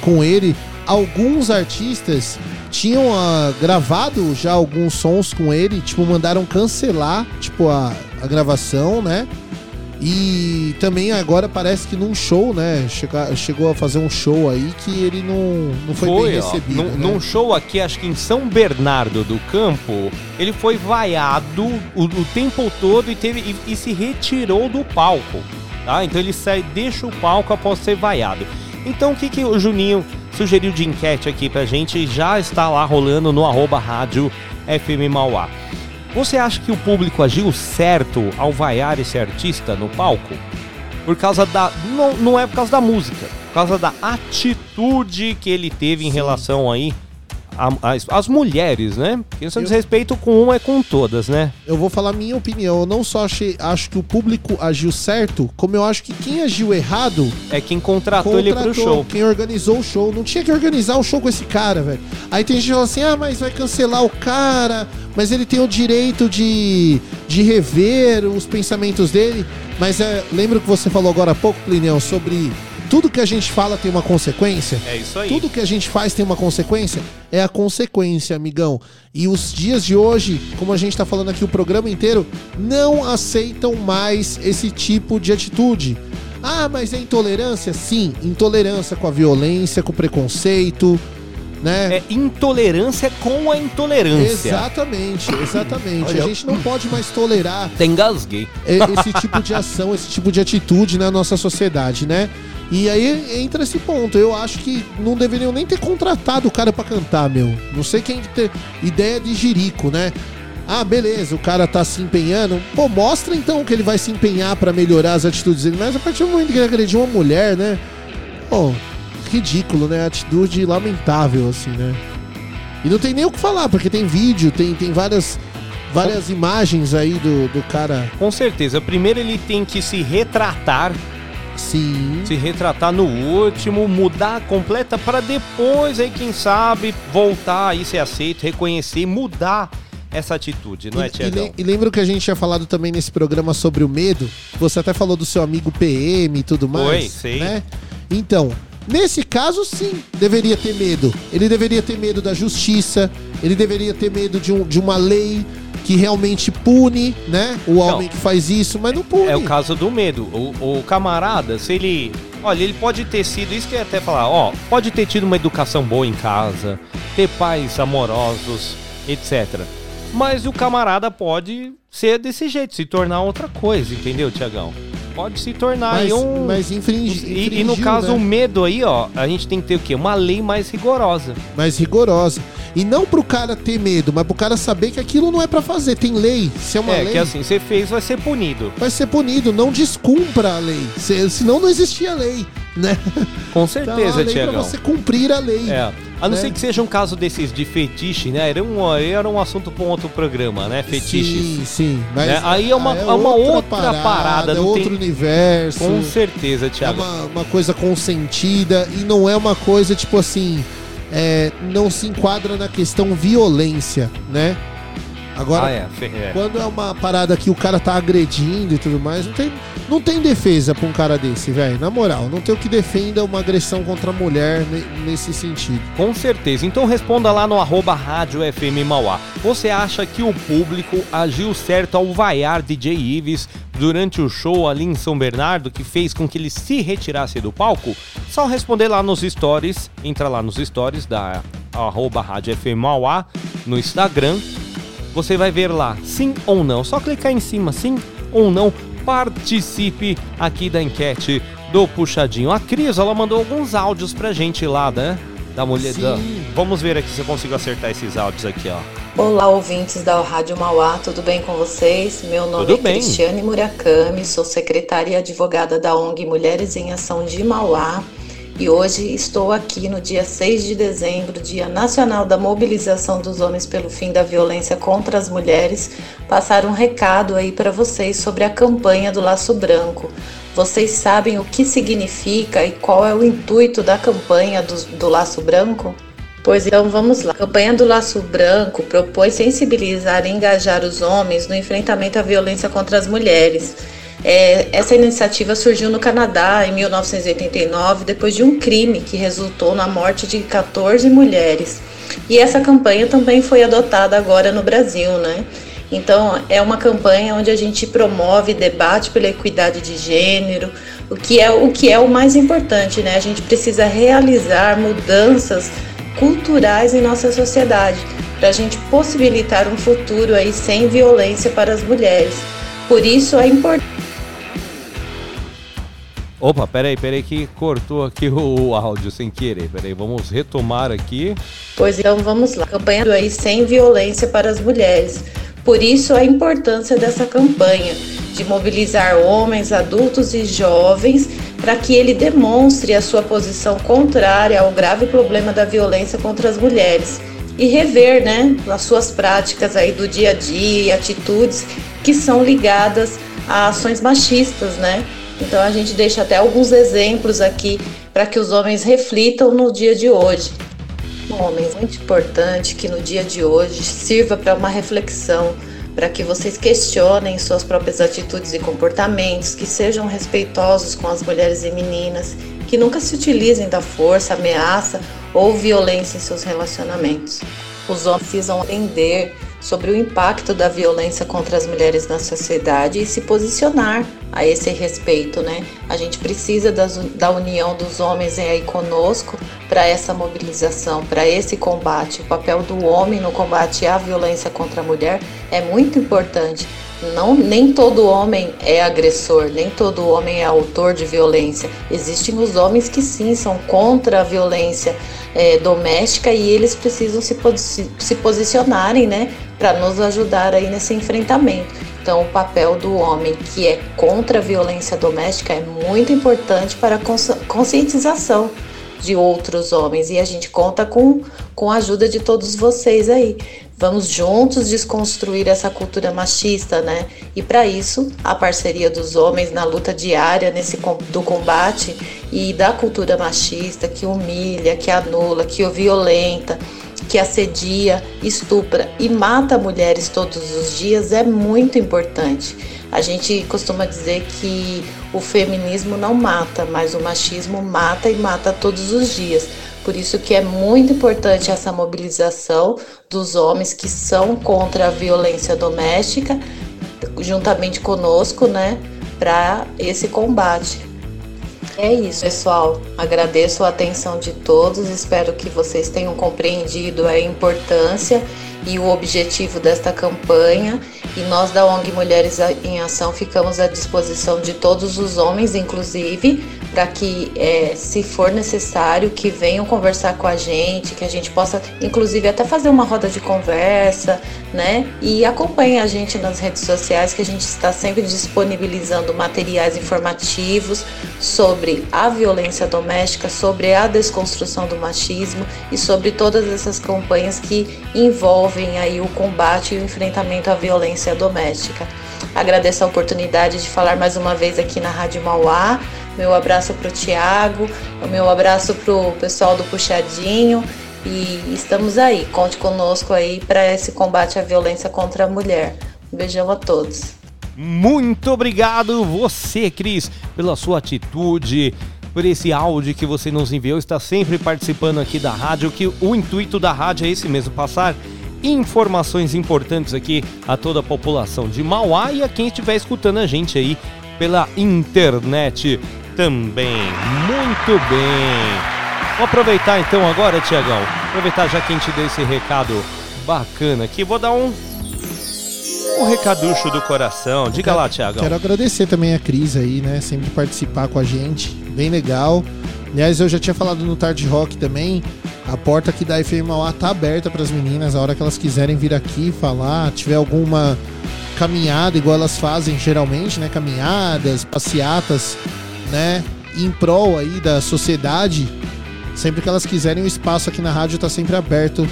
com ele. Alguns artistas tinham ah, gravado já alguns sons com ele, tipo, mandaram cancelar, tipo, a, a gravação, né? E também agora parece que num show, né? chega- chegou a fazer um show aí que ele não, não foi, bem ó, recebido. num, né? num show aqui, acho que em São Bernardo do Campo, ele foi vaiado o, o tempo todo e, teve, e, e se retirou do palco. Tá? Então ele sai, deixa o palco após ser vaiado. Então o que, que o Juninho sugeriu de enquete aqui pra gente já está lá rolando no arroba rádio FM Mauá. Você acha que o público agiu certo ao vaiar esse artista no palco? Por causa da. Não, não é por causa da música, por causa da atitude que ele teve em relação aí a- às às mulheres, né? Porque se eu desrespeito com uma é com todas, né? Eu vou falar minha opinião. Eu não só achei, acho que o público agiu certo, como eu acho que quem agiu errado. É quem contratou, ele pro show. Quem organizou o show. Não tinha que organizar o show com esse cara, velho. Aí tem gente que fala assim: ah, mas vai cancelar o cara, mas ele tem o direito de, de rever os pensamentos dele. Mas é, lembra o que você falou agora há pouco, Plinião, sobre tudo que a gente fala tem uma consequência? É isso aí. Tudo que a gente faz tem uma consequência? É a consequência, amigão. E os dias de hoje, como a gente tá falando aqui o programa inteiro, não aceitam mais esse tipo de atitude. Ah, mas é intolerância? Sim, intolerância com a violência, com o preconceito, né? É intolerância com a intolerância. Exatamente, exatamente. Olha, a gente não pode mais tolerar engasguei. e- esse tipo de ação, esse tipo de atitude na nossa sociedade, né? E aí entra esse ponto. Eu acho que não deveriam nem ter contratado o cara pra cantar, meu. Não sei quem ter ideia de jirico, né? Ah, beleza, o cara tá se empenhando. Pô, mostra então que ele vai se empenhar pra melhorar as atitudes dele. Mas a partir do momento que ele agrediu uma mulher, né? Pô, ridículo, né? Atitude lamentável, assim, né? E não tem nem o que falar, porque tem vídeo, tem, tem várias, várias imagens aí do, do cara. Com certeza. Primeiro ele tem que se retratar. Sim. Se retratar no último, mudar completa para depois aí quem sabe voltar e ser aceito, reconhecer, e mudar essa atitude, não é, E, e, Tiagão? le- e lembra que a gente tinha falado também nesse programa sobre o medo? Você até falou do seu amigo PM e tudo mais. Foi, sei. Né? Então, nesse caso, sim, deveria ter medo. Ele deveria ter medo da justiça, ele deveria ter medo de, um- de uma lei que realmente pune, né? O homem que faz isso, mas não pune. É o caso do medo. O, o camarada, se ele. Olha, ele pode ter sido, isso que eu ia até falar, ó, pode ter tido uma educação boa em casa, ter pais amorosos, etc. Mas o camarada pode ser desse jeito, se tornar outra coisa, entendeu, Tiagão? Pode se tornar Mas- aí um. mas infringi- E, e no infringiu, caso, né? o medo aí, ó, a gente tem que ter o quê? Uma lei mais rigorosa. mais rigorosa. E não pro cara ter medo, mas pro cara saber que aquilo não é pra fazer. Tem lei. Se é uma É, lei. que assim, você fez, vai ser punido. Vai ser punido, não descumpra a lei. Se- senão não existia lei, né? Com Então, certeza, pra Tiagão. você cumprir a lei. É. A não né? ser que seja um caso desses de fetiche, né? Era um, era um assunto para um outro programa, né? Fetiches. Sim, sim. Mas Né? Aí é uma, ah, é uma outra, parada. é não outro tem- universo. Com certeza, É Thiago. uma, uma coisa consentida e não é uma coisa tipo assim. é, não se enquadra na questão violência, né? Agora, Ah, é, é. quando é uma parada que o cara tá agredindo e tudo mais, não tem, não tem defesa pra um cara desse, velho. Na moral, não tem o que defenda uma agressão contra a mulher ne- nesse sentido. Com certeza. Então responda lá no arroba Rádio FM Mauá. Você acha que o público agiu certo ao vaiar DJ Ives durante o show ali em São Bernardo, que fez com que ele se retirasse do palco? Só responder lá nos stories, entra lá nos stories da arroba Rádio FM Mauá no Instagram. Você vai ver lá, sim ou não. Só clicar em cima, sim ou não. Participe aqui da enquete do Puxadinho. A Cris, ela mandou alguns áudios pra gente lá, né? Da mulher. Sim. Da... Vamos ver aqui se eu consigo acertar esses áudios aqui, ó. Olá, ouvintes da Rádio Mauá, tudo bem com vocês? Meu nome Tudo é bem. Cristiane Murakami, sou secretária e advogada da ONG Mulheres em Ação de Mauá e hoje estou aqui no dia 6 de dezembro, Dia Nacional da Mobilização dos Homens pelo Fim da Violência contra as Mulheres, passar um recado aí para vocês sobre a campanha do Laço Branco. Vocês sabem o que significa e qual é o intuito da campanha do, do Laço Branco? Pois então vamos lá. A campanha do Laço Branco propõe sensibilizar e engajar os homens no enfrentamento à violência contra as mulheres. É, essa iniciativa surgiu no Canadá em 1989, depois de um crime que resultou na morte de 14 mulheres. E essa campanha também foi adotada agora no Brasil, né? Então, é uma campanha onde a gente promove debate pela equidade de gênero, o que é o que é o mais importante, né? A gente precisa realizar mudanças culturais em nossa sociedade para a gente possibilitar um futuro aí sem violência para as mulheres. Por isso é importante Opa, peraí, peraí que cortou aqui o áudio sem querer. Peraí, vamos retomar aqui. Pois então vamos lá. Campanha do aí sem violência para as mulheres. Por isso a importância dessa campanha de mobilizar homens, adultos e jovens para que ele demonstre a sua posição contrária ao grave problema da violência contra as mulheres e rever, né, as suas práticas aí do dia a dia, atitudes que são ligadas a ações machistas, né? Então a gente deixa até alguns exemplos aqui para que os homens reflitam no dia de hoje. Homens, muito importante que no dia de hoje sirva para uma reflexão, para que vocês questionem suas próprias atitudes e comportamentos, que sejam respeitosos com as mulheres e meninas, que nunca se utilizem da força, ameaça ou violência em seus relacionamentos. Os homens precisam entender sobre o impacto da violência contra as mulheres na sociedade e se posicionar a esse respeito, né? A gente precisa das, da união dos homens aí conosco para essa mobilização, para esse combate. O papel do homem no combate à violência contra a mulher é muito importante. Não, nem todo homem é agressor, nem todo homem é autor de violência. Existem os homens que sim são contra a violência é, doméstica e eles precisam se, se posicionarem, né, para nos ajudar aí nesse enfrentamento. Então, o papel do homem que é contra a violência doméstica é muito importante para a cons conscientização de outros homens e a gente conta com, com a ajuda de todos vocês aí. Vamos juntos desconstruir essa cultura machista, né? E para isso, a parceria dos homens na luta diária nesse do combate e da cultura machista que humilha, que anula, que o violenta, que assedia, estupra e mata mulheres todos os dias é muito importante. A gente costuma dizer que o feminismo não mata, mas o machismo mata e mata todos os dias. Por isso que é muito importante essa mobilização dos homens que são contra a violência doméstica, juntamente conosco, né, para esse combate. É isso, pessoal. Agradeço a atenção de todos. Espero que vocês tenham compreendido a importância e o objetivo desta campanha E nós da ONG Mulheres em Ação ficamos à disposição de todos os homens, inclusive, para que, eh, se for necessário, que venham conversar com a gente, que a gente possa, inclusive, até fazer uma roda de conversa, né? E acompanhe a gente nas redes sociais, que a gente está sempre disponibilizando materiais informativos sobre a violência doméstica, sobre a desconstrução do machismo e sobre todas essas campanhas que envolvem aí o combate e o enfrentamento à violência doméstica. Agradeço a oportunidade de falar mais uma vez aqui na Rádio Mauá. Meu abraço para o Tiago, meu abraço para o pessoal do Puxadinho e estamos aí. Conte conosco aí para esse combate à violência contra a mulher. Um beijão a todos. Muito obrigado você, Cris, pela sua atitude, por esse áudio que você nos enviou, está sempre participando aqui da rádio, que o intuito da rádio é esse mesmo, passar informações importantes aqui a toda a população de Mauá e a quem estiver escutando a gente aí pela internet também. Muito bem. Vou aproveitar então agora, Tiagão, aproveitar já que a gente deu esse recado bacana aqui, vou dar um um recaducho do coração. Diga lá, Tiagão. Quero agradecer também a Cris aí, né? Sempre participar com a gente. Bem legal. Aliás, eu já tinha falado no Tarde Rock também. A porta aqui da FM Mauá tá aberta para as meninas. A hora que elas quiserem vir aqui falar, tiver alguma caminhada, igual elas fazem geralmente, né? Caminhadas, passeatas, né? Em prol aí da sociedade. Sempre que elas quiserem, o espaço aqui na rádio tá sempre aberto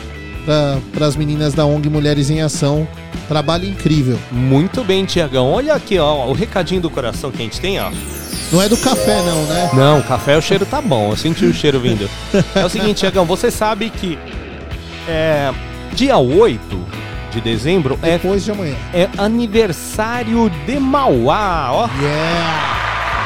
para as meninas da ONG Mulheres em Ação. Trabalho incrível. Muito bem, Tiagão. Olha aqui, ó, o recadinho do coração que a gente tem, ó. Não é do café, não, né? Não, café o cheiro tá bom. Eu senti o cheiro vindo. É o seguinte, Tiagão, você sabe que é, dia 8 de dezembro é, Depois de amanhã. é aniversário de Mauá, ó. Yeah!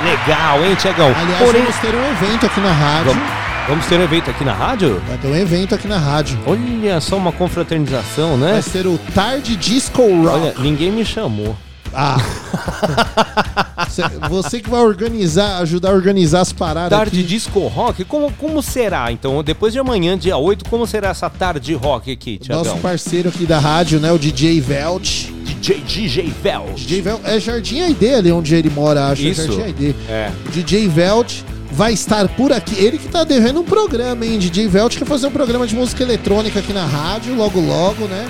Legal, hein, Tiagão? Aliás, Porém, vamos ter um evento aqui na rádio. vamos, vamos ter um evento aqui na rádio? Vai ter um evento aqui na rádio. Olha só uma confraternização, né? Vai ser o Tarde Disco Rock. Olha, ninguém me chamou. Ah. Cê- Você que vai organizar, ajudar a organizar as paradas. Tarde aqui. disco rock? Como, como será? Então, depois de amanhã, dia 8, como será essa tarde rock aqui, Tiagão? Nosso parceiro aqui da rádio, né? O DJ Velt. DJ, DJ Velt. DJ Velt. É Jardim ID ali onde ele mora, acho. Isso. É Jardim ID. É. DJ Velt vai estar por aqui. Ele que tá devendo um programa, hein? DJ Velt quer fazer um programa de música eletrônica aqui na rádio, logo logo, né?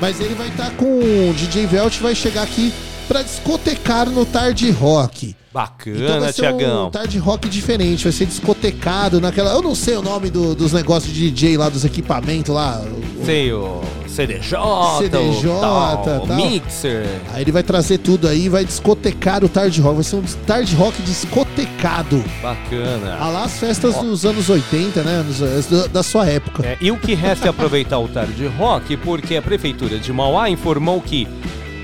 Mas ele vai estar com. O DJ Velt vai chegar aqui pra discotecar no Tarde Rock. Então Bacana, vai ser Tiagão. um tarde rock diferente, vai ser discotecado naquela. Eu não sei o nome do- dos negócios de DJ lá, dos equipamentos lá. Sei o CDJ, CDJ, o tal, tal. Mixer. Aí ele vai trazer tudo aí, vai discotecar o tarde rock. Vai ser um tarde rock discotecado. Bacana. Ah lá as festas dos anos 80, né? Da sua época. É, e o que resta é aproveitar o tarde rock, porque a prefeitura de Mauá informou que,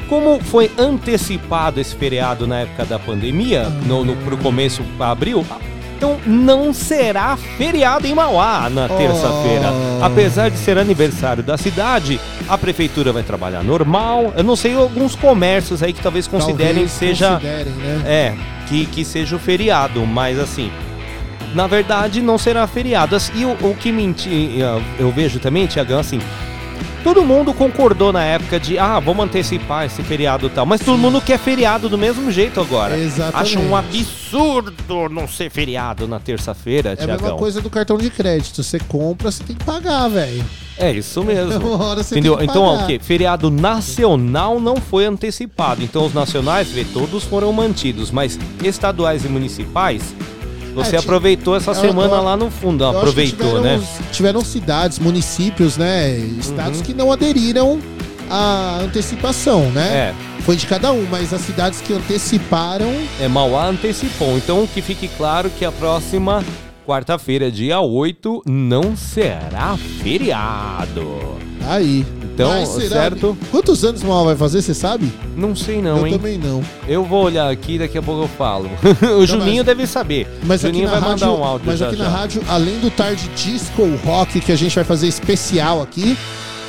como foi antecipado esse feriado na época da pandemia, no, no, pro começo pra abril, então não será feriado em Mauá na terça-feira. Oh. Apesar de ser aniversário da cidade, a prefeitura vai trabalhar normal. Eu não sei alguns comércios aí que talvez considerem Talvez seja considerem, né? é, que, que seja o feriado, mas assim, na verdade não será feriado. E o, o que menti, eu vejo também, Tiagão, assim, todo mundo concordou na época de, ah, vamos antecipar esse feriado e tal, mas todo mundo quer feriado do mesmo jeito agora. Exatamente. Acha um absurdo não ser feriado na terça-feira, É a Tiagão. mesma coisa do cartão de crédito. Você compra, você tem que pagar, velho. É isso mesmo. Uma hora você Entendeu? tem que Então, ó, pagar. o quê? Feriado nacional não foi antecipado. Então, os nacionais, vê, todos foram mantidos, mas estaduais e municipais, você É, aproveitou essa semana lá no fundo, aproveitou, tiveram, né? Tiveram cidades, municípios, né? Estados Uhum. que não aderiram à antecipação, né? É. Foi de cada um, mas as cidades que anteciparam. É, Mauá antecipou. Então, que fique claro que a próxima quarta-feira, dia 8, não será feriado. Aí. Então, Mas será- certo? Quantos anos o Mal vai fazer, você sabe? Não sei não, Eu hein? também não. Eu vou olhar aqui, daqui a pouco eu falo. o Juninho mas- deve saber. Mas o Juninho aqui na vai rádio, mandar um áudio Mas já aqui já. na rádio, além do Tarde Disco Rock que a gente vai fazer especial aqui,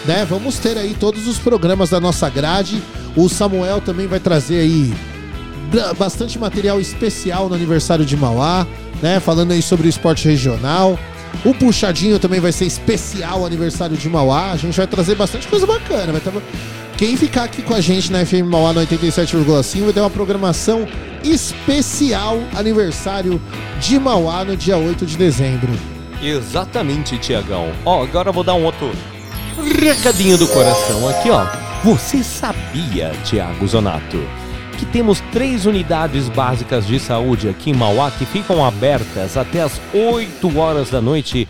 né? Vamos ter aí todos os programas da nossa grade. O Samuel também vai trazer aí bastante material especial no aniversário de Mauá, né? Falando aí sobre o esporte regional. O Puxadinho também vai ser especial aniversário de Mauá. A gente vai trazer bastante coisa bacana. Vai ter Quem ficar aqui com a gente na FM Mauá no 87,5 vai ter uma programação especial aniversário de Mauá no dia 8 de dezembro. Exatamente, Tiagão. Ó, agora eu vou dar um outro recadinho do coração aqui, ó. Você sabia, Tiago Zonato, que temos três unidades básicas de saúde aqui em Mauá que ficam abertas até as 8 horas da noite,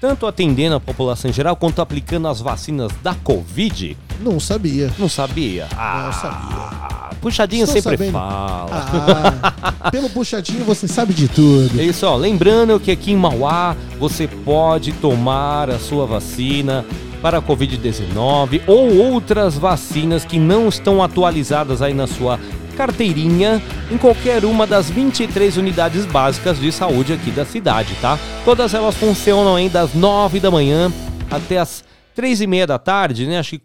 tanto atendendo a população em geral quanto aplicando as vacinas da Covid? Não sabia. Não sabia? Ah, Não sabia. Puxadinho Estou sempre sabendo. fala. Ah, pelo puxadinho você sabe de tudo. É isso, ó. Lembrando que aqui em Mauá você pode tomar a sua vacina para a Covid-19 ou outras vacinas que não estão atualizadas aí na sua carteirinha em qualquer uma das 23 unidades básicas de saúde aqui da cidade, tá? Todas elas funcionam aí das 9 da manhã até as 3 e meia da tarde, né? Acho que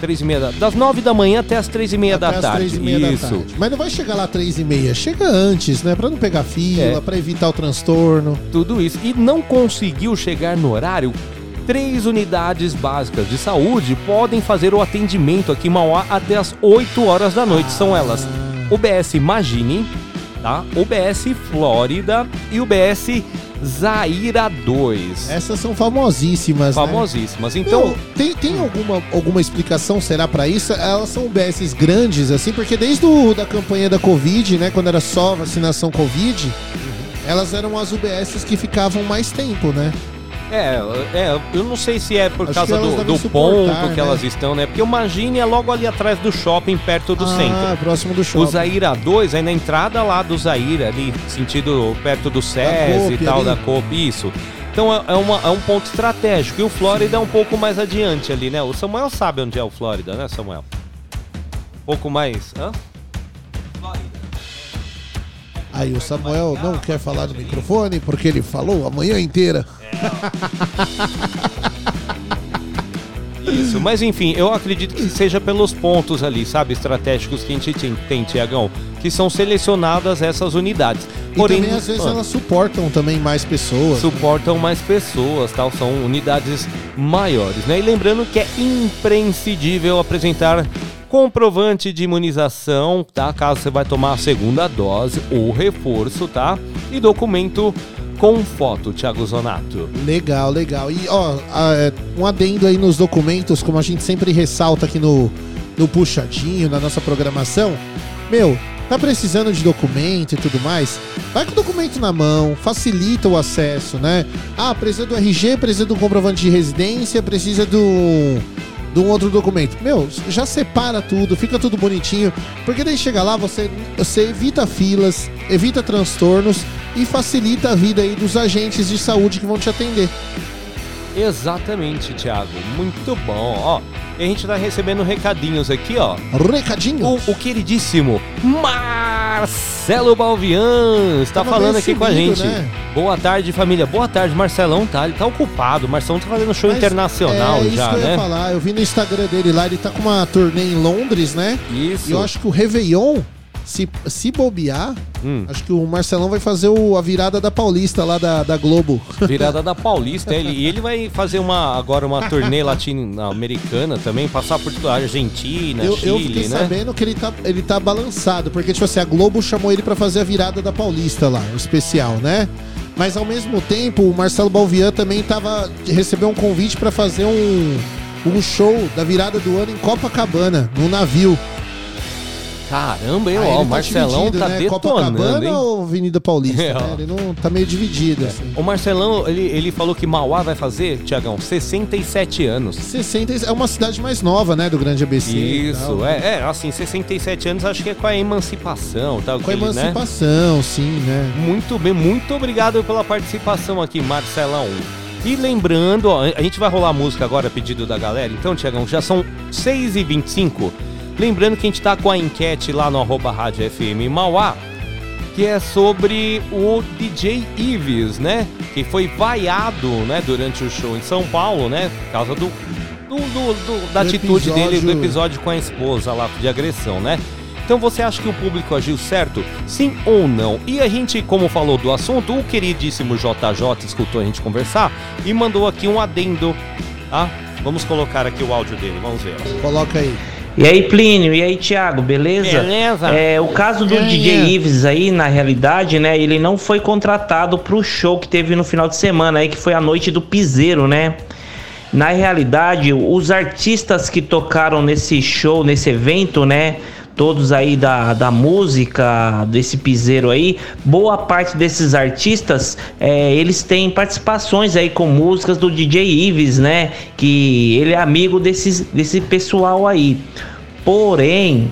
3 e meia da... Das 9 da manhã até as 3 e meia da Até as tarde. e meia Isso. da tarde. Mas não vai chegar lá três e meia. Chega antes, né? Pra não pegar fila, É. pra evitar o transtorno. tudo isso. E não conseguiu chegar no horário, três unidades básicas de saúde podem fazer o atendimento aqui em Mauá até as 8 horas da noite. São elas UBS Imagine, tá? UBS Flórida e UBS Zaira 2. Essas são famosíssimas, né? Famosíssimas. Então, Meu, tem, tem alguma, alguma explicação, será, pra isso? Elas são UBSs grandes, assim, porque desde o, da campanha da Covid, né, quando era só vacinação Covid, elas eram as UBSs que ficavam mais tempo, né? É, é, eu não sei se é por Acho causa do, do ponto que né? elas estão, né? Porque o Magine é logo ali atrás do shopping, perto do ah, centro. próximo do O shopping. Zaira 2, aí na entrada lá do Zaira, ali, sentido perto do SES e tal, ali. da COP, isso. Então é, é uma- é um ponto estratégico. E o Flórida é um pouco mais adiante ali, né? O Samuel sabe onde é o Flórida, né, Samuel? Um pouco mais. Hã? Aí o Samuel não quer falar no microfone porque ele falou a manhã inteira. Isso, mas enfim, eu acredito que seja pelos pontos ali, sabe, estratégicos que a gente tem, Tiagão, que são selecionadas essas unidades. E também às vezes ah, elas suportam também mais pessoas. suportam mais pessoas, tal, são unidades maiores, né? E lembrando que é imprescindível apresentar comprovante de imunização, tá? Caso você vai tomar a segunda dose ou reforço, tá? E documento com foto, Thiago Zonato. Legal, legal. E ó, é, um adendo aí nos documentos, como a gente sempre ressalta aqui no, no puxadinho, na nossa programação. Meu, tá precisando de documento e tudo mais? Vai com o documento na mão, facilita o acesso, né? Ah, precisa do RG, precisa do comprovante de residência, precisa do de um outro documento. Meu, já separa tudo, fica tudo bonitinho, porque daí chega lá, você, você evita filas, evita transtornos e facilita a vida aí dos agentes de saúde que vão te atender. Exatamente, Thiago. Muito bom. Ó, e a gente tá recebendo recadinhos aqui, ó. Recadinhos? O, o queridíssimo Marcelo Balvian está Tava falando aqui com a gente. né? Boa tarde, família. Boa tarde, Marcelão, tá? Ele tá ocupado. Marcelão tá fazendo show Mas internacional é isso já, que eu ia né? falar. Eu vi no Instagram dele lá, ele tá com uma turnê em Londres, né? Isso. E eu acho que o Réveillon, se, se bobear, Hum. acho que o Marcelão vai fazer o- a virada da Paulista lá da, da Globo. Virada da Paulista, ele, e ele vai fazer uma agora uma turnê latino-americana também, passar por Argentina, Eu, eu Chile, fiquei né? sabendo que ele tá, ele tá balançado, porque, tipo assim, a Globo chamou ele pra fazer a virada da Paulista lá, o especial, né? Mas ao mesmo tempo, o Marcelo Balvian também tava, recebeu um convite pra fazer um, um show da virada do ano em Copacabana, num navio. Caramba, hein? Aí Ó, o Marcelão dividido, tá né? detonando, Copacabana hein? ou Avenida Paulista? É, né? Ele não tá meio dividido, assim. O Marcelão, ele, ele falou que Mauá vai fazer, Tiagão, 67 anos. 60 é uma cidade mais nova, né, do Grande ABC. Isso, é, é, assim, 67 anos acho que é com a emancipação, tal, Com a né? emancipação, sim, né? Muito bem, muito obrigado pela participação aqui, Marcelão. E lembrando, ó, a gente vai rolar música agora a pedido da galera, então, Tiagão, já são 6h25. Lembrando que a gente tá com a enquete lá no arroba rádio FM Mauá, que é sobre o DJ Ives, né? Que foi vaiado, né, durante o show em São Paulo, né? Por causa do, do- do- do- da Do atitude dele, do episódio- episódio com a esposa lá de agressão, né? Então você acha que o público agiu certo? Sim ou não? E a gente, como falou do assunto, o queridíssimo JJ escutou a gente conversar e mandou aqui um adendo, tá? Vamos colocar aqui o áudio dele, vamos ver. Coloca aí. E aí, Plínio, e aí, Thiago, beleza? Beleza. É, o caso do aí? DJ Ives aí, na realidade, né, ele não foi contratado pro show que teve no final de semana aí, que foi a noite do piseiro, né? Na realidade, os artistas que tocaram nesse show, nesse evento, né? Todos aí da, da música, desse piseiro aí, boa parte desses artistas, é, eles têm participações aí com músicas do DJ Ives, né? Que ele é amigo desses, desse pessoal aí. Porém,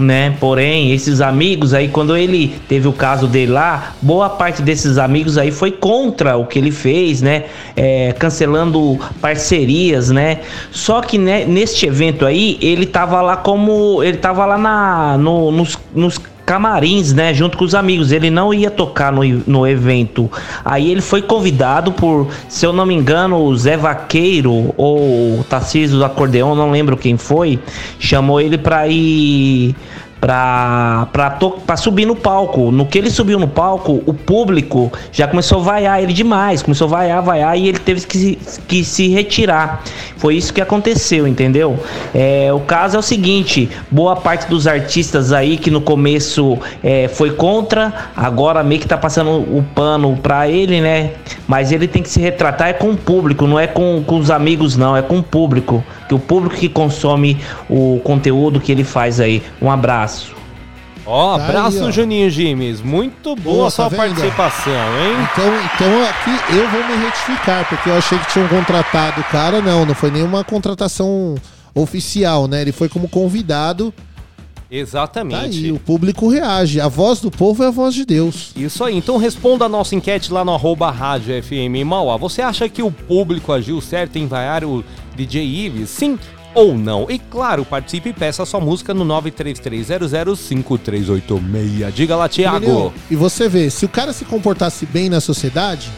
né? Porém, esses amigos aí, quando ele teve o caso dele lá, boa parte desses amigos aí foi contra o que ele fez, né? É, cancelando parcerias, né? Só que né, neste evento aí, ele tava lá como. Ele tava lá na, no- nos, nos camarins, né? Junto com os amigos. Ele não ia tocar no, no evento. Aí ele foi convidado por, se eu não me engano, o Zé Vaqueiro ou Tarcísio do Acordeão, não lembro quem foi, chamou ele pra ir pra, pra, pra subir no palco. No que ele subiu no palco, o público já começou a vaiar ele demais. Começou a vaiar, vaiar e ele teve que se, que se retirar. Foi isso que aconteceu, entendeu? É, o caso é o seguinte: boa parte dos artistas aí que no começo é, foi contra, agora meio que tá passando o pano pra ele, né? Mas ele tem que se retratar é com o público, não é com, com os amigos, não, é com o público. Que o público que consome o conteúdo que ele faz aí. Um abraço. Ó, Tá abraço, aí, ó. Juninho Gimes. Muito boa Boa, sua tá participação, hein? Então, então aqui eu vou me retificar, porque eu achei que tinham contratado o cara. Não, não foi nenhuma contratação oficial, né? Ele foi como convidado. Tá aí, Exatamente. o público reage. A voz do povo é a voz de Deus. Isso aí, então responda a nossa enquete lá no arroba rádio FM Mauá. Você acha que o público agiu certo em vaiar o DJ Ives? Sim ou não? E claro, participe e peça sua música no 933005386. Diga lá, Thiago. Entendeu? E você vê, se o cara se comportasse bem na sociedade,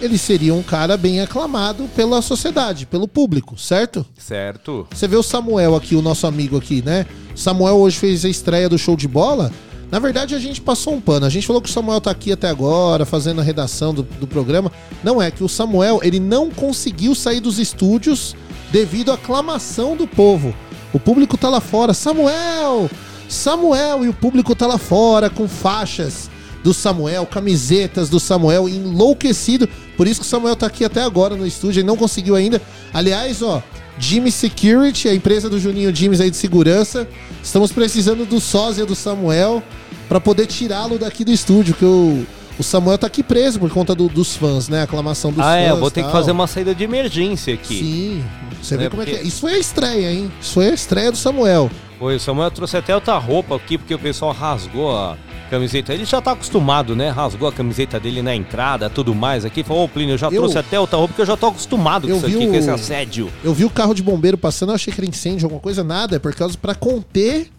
ele seria um cara bem aclamado pela sociedade, pelo público, certo? Certo. Você vê o Samuel aqui, o nosso amigo aqui, né? O Samuel hoje fez a estreia do show de bola. Na verdade, a gente passou um pano. A gente falou que o Samuel tá aqui até agora, fazendo a redação do, do programa. Não é que o Samuel, ele não conseguiu sair dos estúdios devido à aclamação do povo. O público tá lá fora. Samuel! Samuel! E o público tá lá fora com faixas do Samuel, camisetas do Samuel, enlouquecido. Por isso que o Samuel tá aqui até agora no estúdio, ele não conseguiu ainda. Aliás, ó, Jimmy Security, a empresa do Juninho Jimes aí de segurança, estamos precisando do sósia do Samuel para poder tirá-lo daqui do estúdio, que o, o Samuel tá aqui preso por conta do- dos fãs, né? A aclamação dos Ah, fãs. é, eu vou ter que tal. fazer uma saída de emergência aqui. Sim, você vê É, como é que porque- é. Isso foi a estreia, hein? Isso foi a estreia do Samuel. Foi, o Samuel trouxe até outra roupa aqui, porque o pessoal rasgou a camiseta. Ele já tá acostumado, né? Rasgou a camiseta dele na entrada, tudo mais aqui. Falou, ô Plínio, eu já Eu- trouxe até outra roupa, porque eu já tô acostumado com Eu isso vi aqui, o- com esse assédio. Eu vi o carro de bombeiro passando, eu achei que era incêndio, alguma coisa, nada. É por causa para conter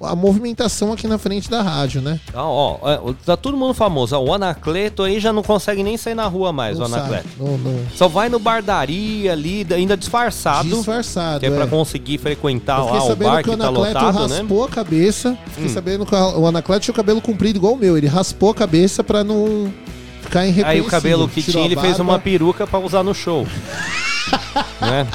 a movimentação aqui na frente da rádio, né? Ah, ó, é, tá todo mundo famoso. O Anacleto aí já não consegue nem sair na rua mais, Não o Anacleto. não- não- Só vai no bardaria ali, ainda disfarçado. Disfarçado, Que é, pra é. conseguir frequentar lá o bar que o que tá lotado, né? raspou a cabeça. Fiquei Hum. sabendo que o Anacleto tinha o cabelo comprido igual o meu. Ele raspou a cabeça pra não ficar Aí irreconhecível. o cabelo que tinha, ele fez uma peruca pra usar no show. né?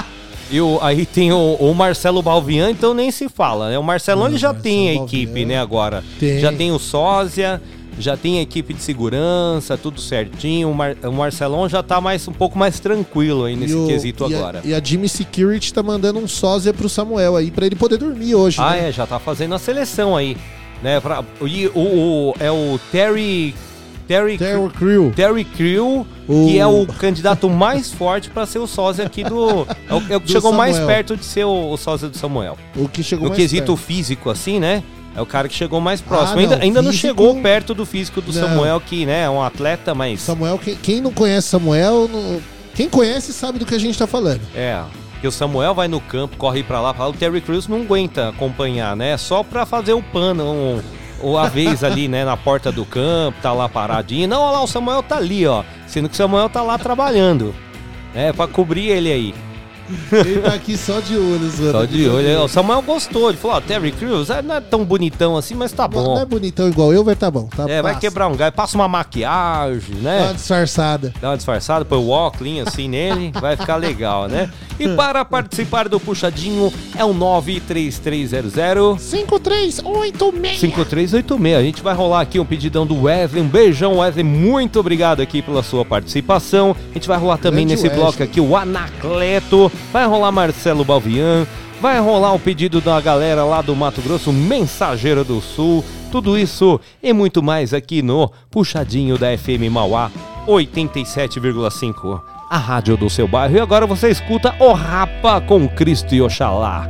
E o, aí tem o, o Marcelo Balvian, então nem se fala, né? O Marcelão ele já tem a equipe, né, agora. Tem. Já tem o sósia, já tem a equipe de segurança, tudo certinho. O, Mar- o Marcelão já tá mais, um pouco mais tranquilo aí nesse E quesito e a- agora. E a Jimmy Security tá mandando um sósia pro Samuel aí pra ele poder dormir hoje. Ah, né? é, já tá fazendo a seleção aí. Né, pra, e o, o- é o Terry. Terry, Terry Crew. Terry Crew, O- que é o candidato mais forte pra ser o sósia aqui do. É o, é o que Do chegou mais Samuel. perto de ser o, o sósia do Samuel. O que chegou no mais quesito perto. físico, assim, né? É o cara que chegou mais próximo. Ah, ainda não, ainda não físico- chegou perto do físico do Não. Samuel, que né, é um atleta, mas. Samuel, quem, quem não conhece Samuel, não- quem conhece sabe do que a gente tá falando. É, que o Samuel vai no campo, corre pra lá, fala, o Terry Crews não aguenta acompanhar, né? Só pra fazer o pano, um, ou a vez ali, né, na porta do campo, tá lá paradinho. Não, olha lá, o Samuel tá ali, ó. Sendo que o Samuel tá lá trabalhando. É, pra cobrir ele aí. Ele tá aqui só de olho, zoando. Só de olho. O Samuel gostou. Ele falou, ó, Terry Crews é- não é tão bonitão assim, mas tá Não bom. é bonitão igual eu, vai tá bom. Tá É, vai passa. quebrar um galho. Passa uma maquiagem, Dá né? uma disfarçada. Dá uma disfarçada, põe o óculos assim nele, vai ficar legal, né? E para participar do Puxadinho é o 93300 5386. 5386. A gente vai rolar aqui um pedidão do Wesley. Um beijão, Wesley. Muito obrigado aqui pela sua participação. A gente vai rolar também Grande nesse Wesley. bloco aqui o Anacleto. Vai rolar Marcelo Balvian. Vai rolar o pedido da galera lá do Mato Grosso, Mensageiro do Sul. Tudo isso e muito mais aqui no Puxadinho da FM Mauá 87,5. A rádio do seu bairro. E agora você escuta o Rapa com Cristo e Oxalá.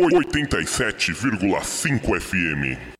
87,5 FM.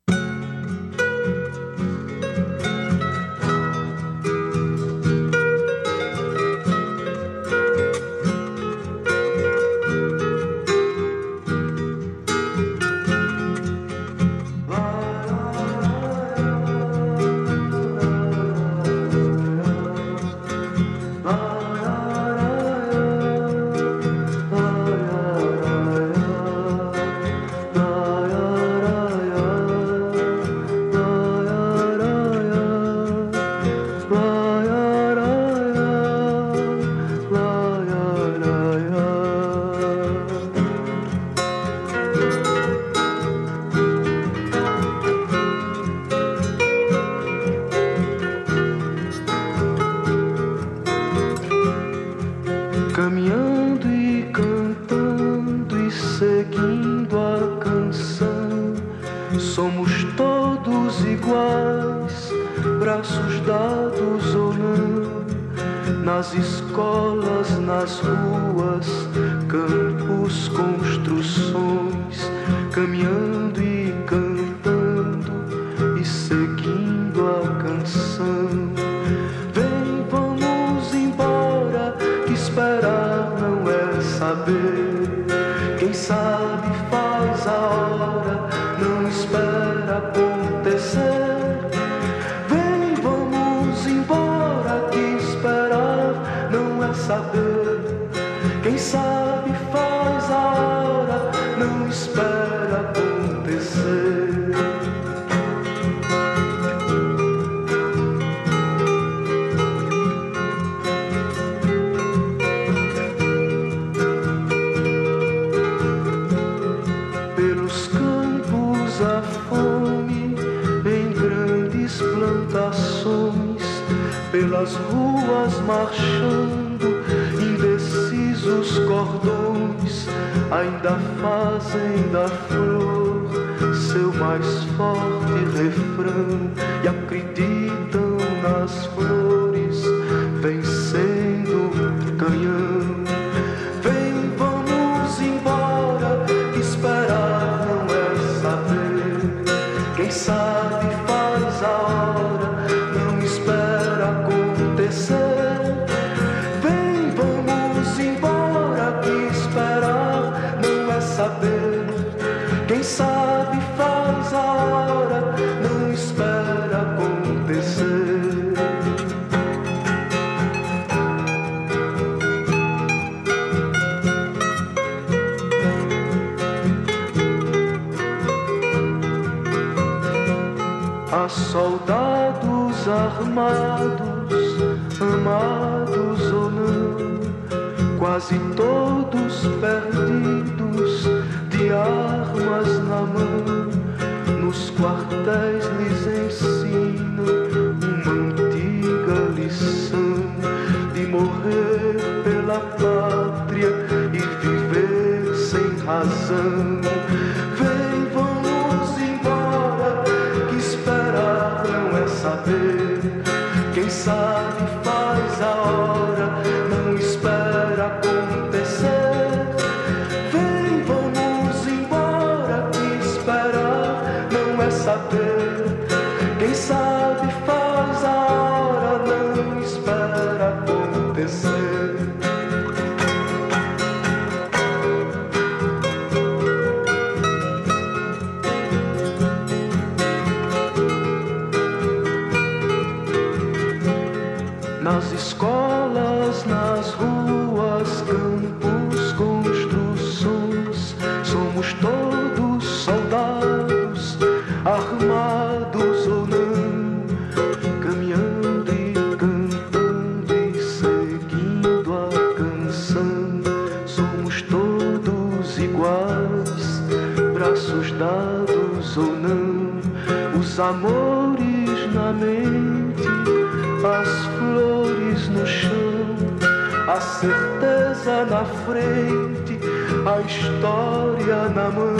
Certeza na frente, a história na mão,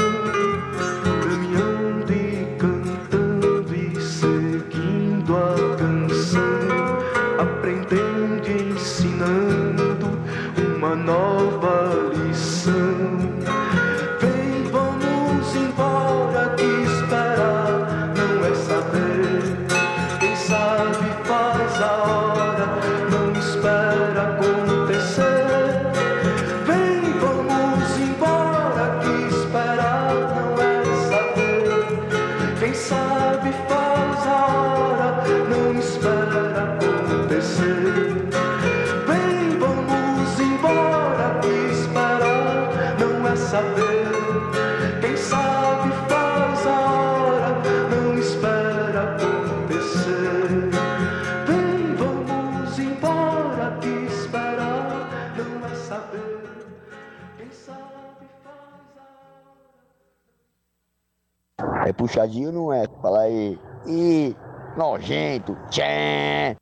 Puxadinho ou não é? Fala aí. Ih, nojento. Tchê.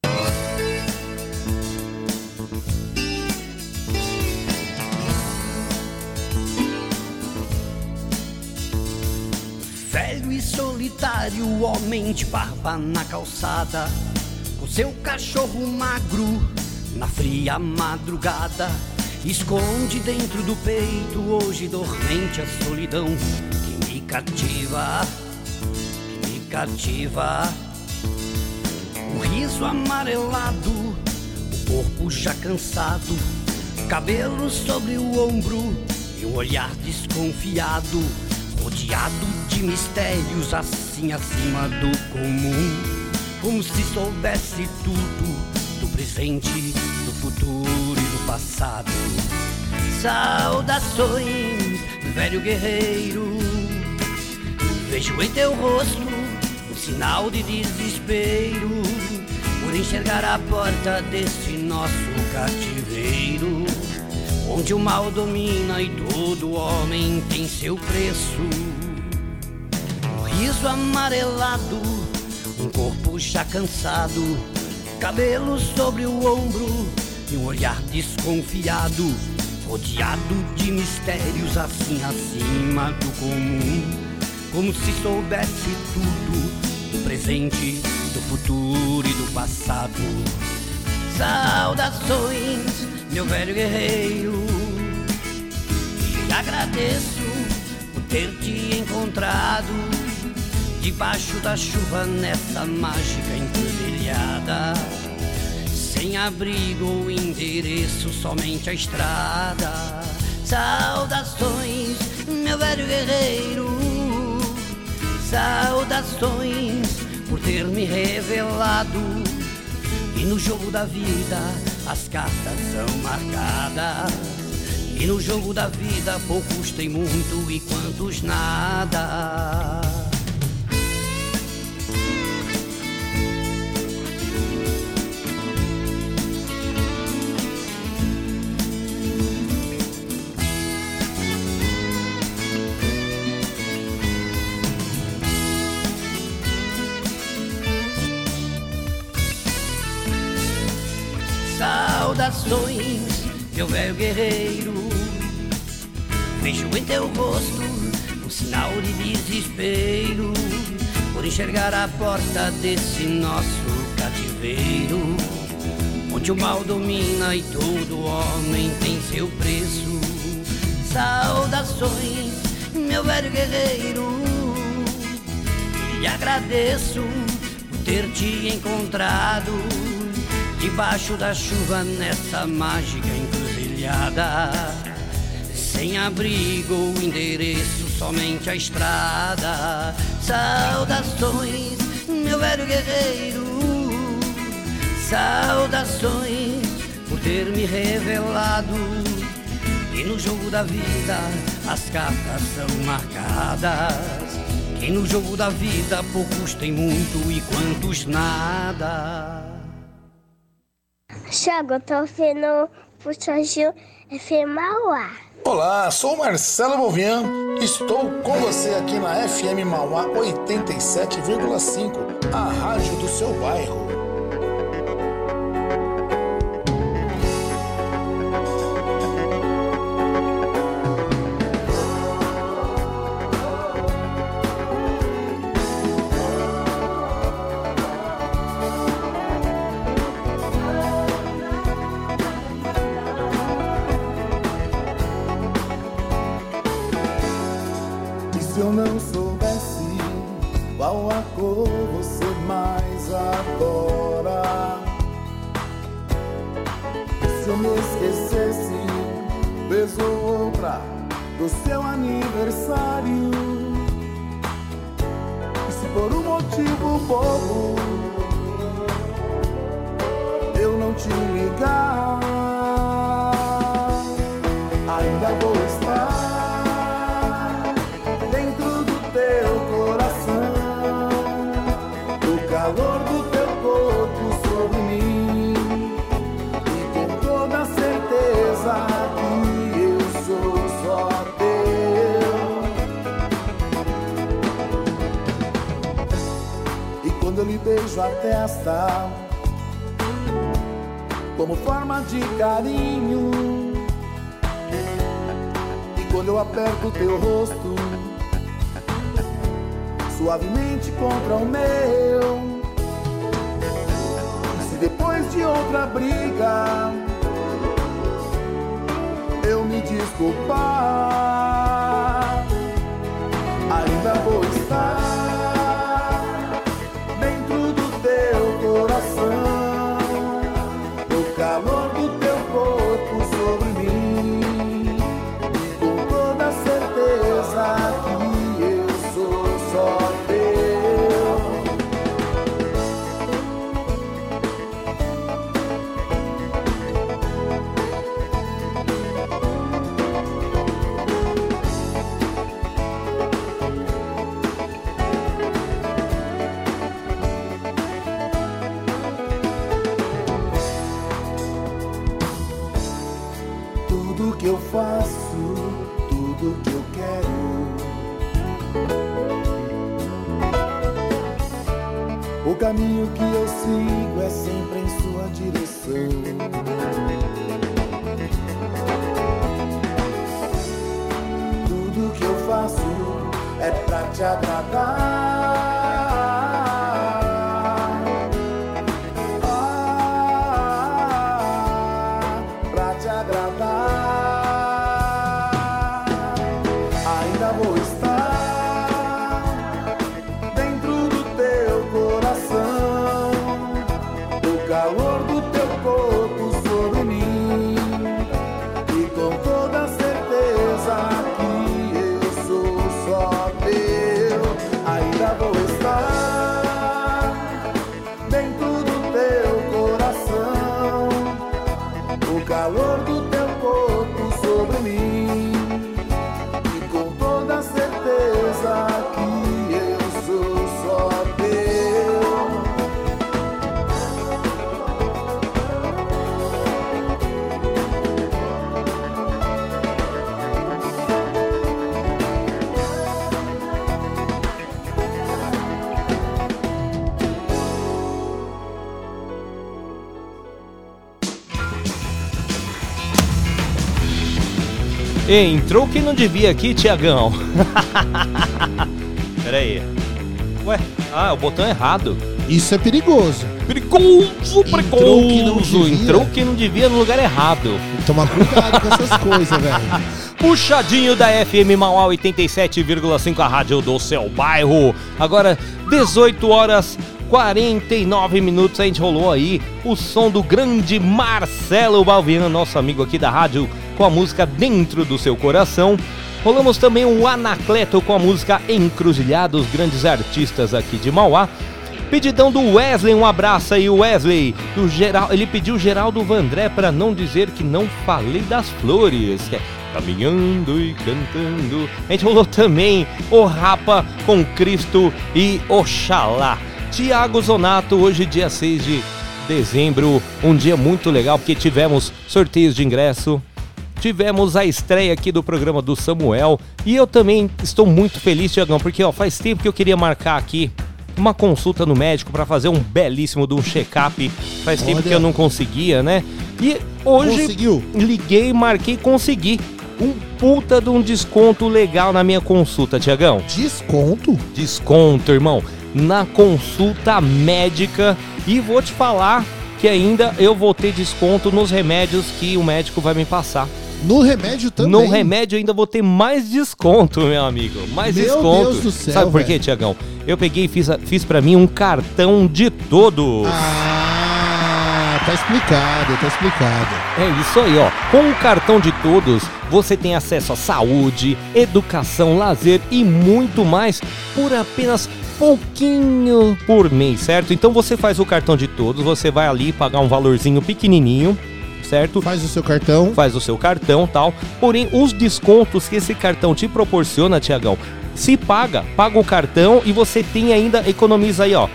Velho e solitário, homem de barba na calçada, com seu cachorro magro na fria madrugada. Esconde dentro do peito, hoje dormente, a solidão que me cativa, cativa. O riso amarelado, o corpo já cansado, cabelo sobre o ombro e um olhar desconfiado, rodeado de mistérios assim acima do comum, como se soubesse tudo do presente, do futuro e do passado. Saudações, velho guerreiro. Vejo em teu rosto sinal de desespero por enxergar a porta desse nosso cativeiro, onde o mal domina e todo homem tem seu preço. Um riso amarelado, um corpo já cansado, cabelo sobre o ombro e um olhar desconfiado, rodeado de mistérios assim acima do comum, como se soubesse tudo do presente, do futuro e do passado. Saudações, meu velho guerreiro, e agradeço por ter te encontrado debaixo da chuva nessa mágica encruzilhada. Sem abrigo ou endereço, somente a estrada. Saudações, meu velho guerreiro. Saudações ter me revelado. E no jogo da vida as cartas são marcadas. E no jogo da vida poucos têm muito e quantos nada. Saudações, meu velho guerreiro. Vejo em teu rosto um sinal de desespero por enxergar a porta desse nosso cativeiro, onde o mal domina e todo homem tem seu preço. Saudações, meu velho guerreiro. E agradeço por ter te encontrado debaixo da chuva nessa mágica encruzilhada. Sem abrigo ou endereço, somente a estrada. Saudações, meu velho guerreiro. Saudações por ter me revelado. E no jogo da vida as cartas são marcadas. Que no jogo da vida poucos têm muito e quantos nada. Thiago, tô ouvindo Puxadinho FM Mauá. Olá, sou Marcelo Bovian. Estou com você aqui na FM Mauá 87,5, a rádio do seu bairro. O caminho que eu sigo é sempre em sua direção. Tudo que eu faço é pra te agradar. Entrou quem não devia aqui, Tiagão. Pera aí. Ué, ah, o botão errado. Isso é perigoso. Perigoso, Entrou quem não perigoso. devia. Entrou quem não devia no lugar errado. Tomar cuidado com essas coisas, velho. Puxadinho da FM Mauá 87,5, a rádio do seu bairro. Agora, 18 horas 49 minutos. A gente rolou aí o som do grande Marcelo Balviano, nosso amigo aqui da rádio, com a música Dentro do Seu Coração. Rolamos também o Anacleto com a música Encruzilhados, grandes artistas aqui de Mauá. Pedidão do Wesley, um abraço aí, Wesley. Do geral, ele pediu Geraldo Vandré para não dizer que não falei das flores. Que é caminhando e cantando. A gente rolou também o Rapa com Cristo e Oxalá. Tiago Zonato, hoje dia 6 de dezembro, um dia muito legal porque tivemos sorteios de ingresso, tivemos a estreia aqui do programa do Samuel e eu também estou muito feliz, Tiagão, porque ó, faz tempo que eu queria marcar aqui uma consulta no médico para fazer um belíssimo de um check-up. Faz tempo Olha. que eu não conseguia, né? E hoje Conseguiu? liguei, marquei, consegui. Um puta de um desconto legal na minha consulta, Tiagão. Desconto? Desconto, irmão, na consulta médica. E vou te falar que ainda eu vou ter desconto nos remédios que o médico vai me passar. No remédio também. No remédio ainda vou ter mais desconto, meu amigo. Mais Meu desconto. Deus do céu, Sabe por quê? Tiagão? Eu peguei e fiz, fiz para mim um cartão de todos. Ah, tá explicado, tá explicado. É isso aí, ó. Com o cartão de todos, você tem acesso a saúde, educação, lazer e muito mais por apenas pouquinho por mês, certo? Então você faz o cartão de todos, você vai ali pagar um valorzinho pequenininho, certo? Faz o seu cartão. Faz o seu cartão, tal. Porém, os descontos que esse cartão te proporciona, Tiagão, se paga, paga o cartão e você tem ainda economiza aí, ó.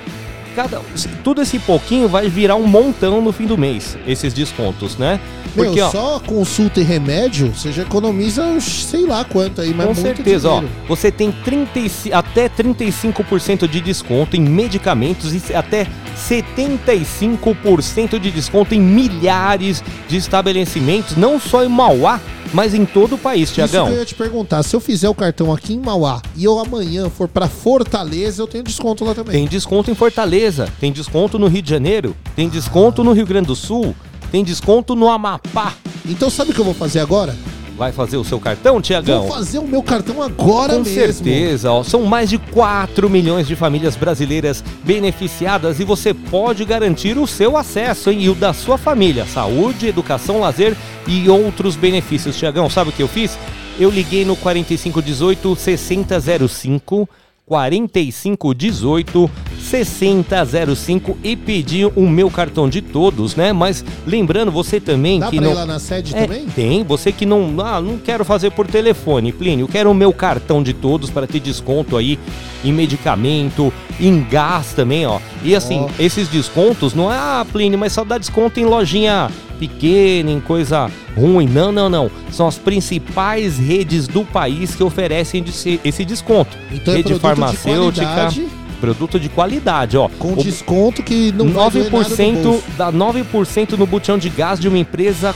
Cada, tudo esse pouquinho vai virar um montão no fim do mês, esses descontos, né? Meu, só consulta e remédio, você já economiza sei lá quanto aí, mas Com certeza, ó. dinheiro. Você tem 35 até 35% de desconto em medicamentos e até 75% de desconto em milhares de estabelecimentos, não só em Mauá, mas em todo o país, Tiagão. eu ia te perguntar, se eu fizer o cartão aqui em Mauá e eu amanhã for pra Fortaleza, eu tenho desconto lá também. Tem desconto em Fortaleza, tem desconto no Rio de Janeiro, tem desconto no Rio Grande do Sul, tem desconto no Amapá. Então sabe o que eu vou fazer agora? Vai fazer o seu cartão, Tiagão? Vou fazer o meu cartão agora Com mesmo. certeza, ó, são mais de 4 milhões de famílias brasileiras beneficiadas e você pode garantir o seu acesso hein, e o da sua família. Saúde, educação, lazer e outros benefícios. Tiagão, sabe o que eu fiz? Eu liguei no 4518 6005 4518 6005 e pedi o meu cartão de todos, né? Mas lembrando você também Dá que pra não ir lá na sede É, também? Tem, você que não, ah, não quero fazer por telefone, Plínio, quero o meu cartão de todos para ter desconto aí em medicamento, em gás também, ó. E assim, esses descontos não é, ah, Plínio, mas só dá desconto em lojinha pequena, em coisa ruim. Não, não, não. São as principais redes do país que oferecem esse, desconto. Então é Rede de farmacêutica, qualidade. produto de qualidade, ó. Com O- desconto que não vai doer nada no 9% bolso. dá 9% no botão de gás de uma empresa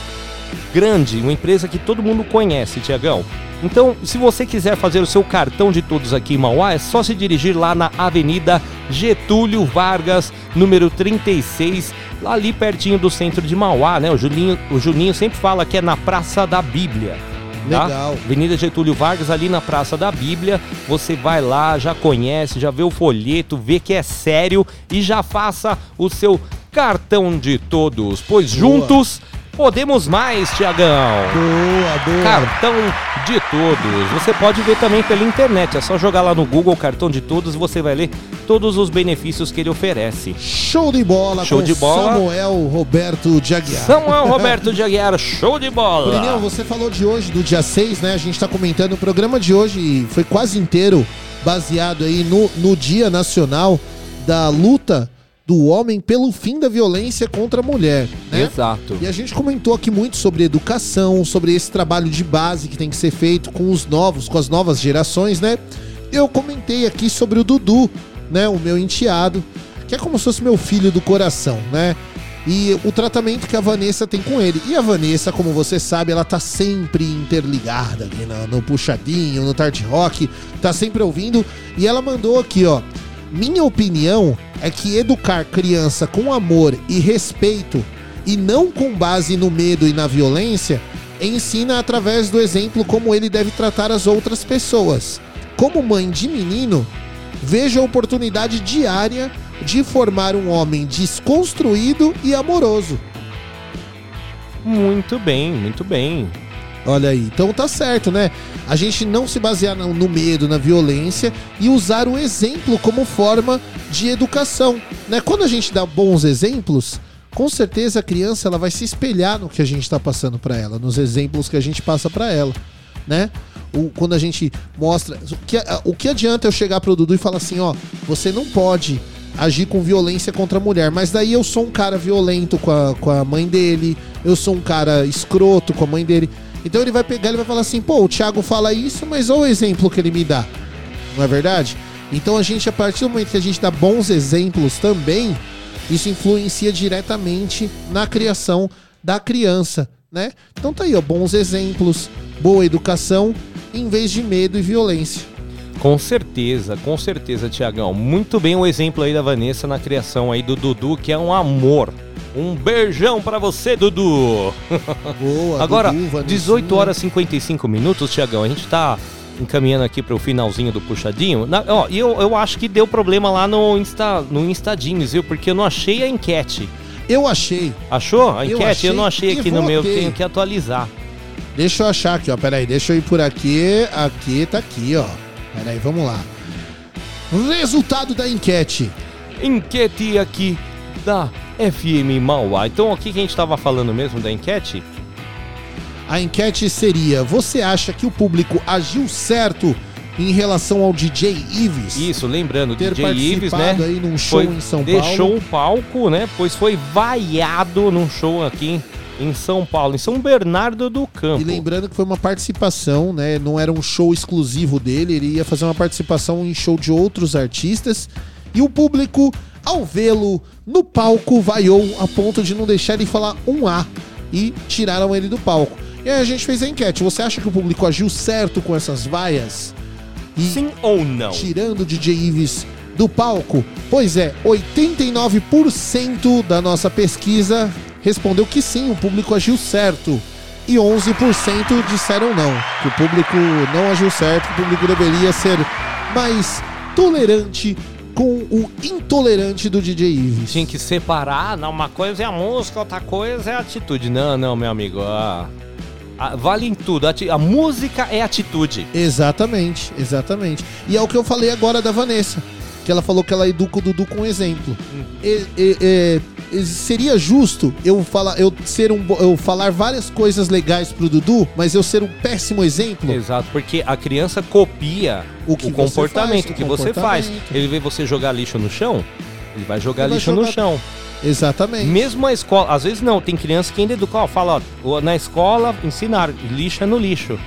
grande, uma empresa que todo mundo conhece, Tiagão. Então, se você quiser fazer o seu cartão de todos aqui em Mauá, é só se dirigir lá na Avenida Getúlio Vargas, número 36, lá ali pertinho do centro de Mauá, né? O Julinho, o Juninho sempre fala que é na Praça da Bíblia. tá? Legal. Avenida Getúlio Vargas, ali na Praça da Bíblia. Você vai lá, já conhece, já vê o folheto, vê que é sério e já faça o seu cartão de todos. Pois Boa. juntos podemos mais, Tiagão. Boa, boa. Cartão de todos. Você pode ver também pela internet. É só jogar lá no Google cartão de todos e você vai ler todos os benefícios que ele oferece. Show de bola Show de bola. Samuel Roberto de Aguiar. Samuel Roberto de Aguiar, show de bola. Plinião, você falou de hoje, do dia 6, né? A gente tá comentando o programa de hoje foi quase inteiro baseado aí no, no Dia Nacional da Luta do Homem pelo fim da violência contra a mulher, né? Exato. E a gente comentou aqui muito sobre educação, sobre esse trabalho de base que tem que ser feito com os novos, com as novas gerações, né? Eu comentei aqui sobre o Dudu, né? O meu enteado, que é como se fosse meu filho do coração, né? E o tratamento que a Vanessa tem com ele. E a Vanessa, como você sabe, ela tá sempre interligada ali no, no puxadinho, no Tart Rock, tá sempre ouvindo. E ela mandou aqui, ó. Minha opinião é que educar criança com amor e respeito e não com base no medo e na violência ensina através do exemplo como ele deve tratar as outras pessoas. Como mãe de menino, vejo a oportunidade diária de formar um homem desconstruído e amoroso. Muito bem, muito bem. Olha aí, então tá certo, né? A gente não se basear no medo, na violência e usar o exemplo como forma de educação, né? Quando a gente dá bons exemplos, com certeza a criança ela vai se espelhar no que a gente tá passando para ela, nos exemplos que a gente passa para ela, né? O, quando a gente mostra o que, o que adianta eu chegar pro Dudu e falar assim, ó, você não pode agir com violência contra a mulher, mas daí eu sou um cara violento com a, com a mãe dele, eu sou um cara escroto com a mãe dele. Então ele vai pegar e vai falar assim, pô, o Thiago fala isso, mas olha o exemplo que ele me dá. Não é verdade? Então a gente, a partir do momento que a gente dá bons exemplos também, isso influencia diretamente na criação da criança, né? Então tá aí, ó, bons exemplos, boa educação, em vez de medo e violência. Com certeza, com certeza, Tiagão. Muito bem o exemplo aí da Vanessa na criação aí do Dudu, que é um amor. Um beijão pra você, Dudu. Boa, Agora, Dudu, Vanessinha. 18 horas e 55 minutos, Tiagão. A gente tá encaminhando aqui pro finalzinho do puxadinho. Na- ó, e eu, eu acho que deu problema lá no Insta, no Instadines, viu? Porque eu não achei a enquete. Eu achei. Achou a Eu enquete? Eu, achei não achei aqui no meu, tenho que atualizar. Deixa eu achar aqui, ó. Peraí, deixa eu ir por aqui. Aqui, tá aqui, ó. Peraí, vamos lá. Resultado da enquete. Enquete aqui da FM Mauá. Então, o que a gente tava falando mesmo da enquete? A enquete seria: Você acha que o público agiu certo em relação ao DJ Ives. Isso, lembrando, Ter DJ Ives, né? aí num show foi- em São deixou Paulo. o palco, né? Pois foi vaiado num show aqui em São Paulo, em São Bernardo do Campo. E lembrando que foi uma participação, né? Não era um show exclusivo dele, ele ia fazer uma participação em show de outros artistas. E o público, ao vê-lo no palco, vaiou a ponto de não deixar ele falar um A e tiraram ele do palco. E aí a gente fez a enquete. Você acha que o público agiu certo com essas vaias? Sim ou não? Tirando o DJ Ives do palco? Pois é, 89% da nossa pesquisa respondeu que sim, o público agiu certo. E 11% disseram não, que o público não agiu certo, que o público deveria ser mais tolerante com o intolerante do DJ Ives. Tinha que separar, não, uma coisa é a música, outra coisa é a atitude. Não, não, meu amigo. ah, vale em tudo. ati- A música é atitude. Exatamente, exatamente. E é o que eu falei agora da Vanessa, que ela falou que ela educa o Dudu com exemplo. E- e- e- e seria justo eu falar, eu ser um, eu falar várias coisas legais pro Dudu, mas eu ser um péssimo exemplo? Exato, porque a criança copia o, você comportamento faz, o que você faz. Ele vê você jogar lixo no chão, ele vai jogar Ele vai lixo no jogar- chão. Exatamente. Mesmo a escola, às vezes não, tem criança que ainda educa, ó, fala, ó, na escola ensinar, lixo é no lixo.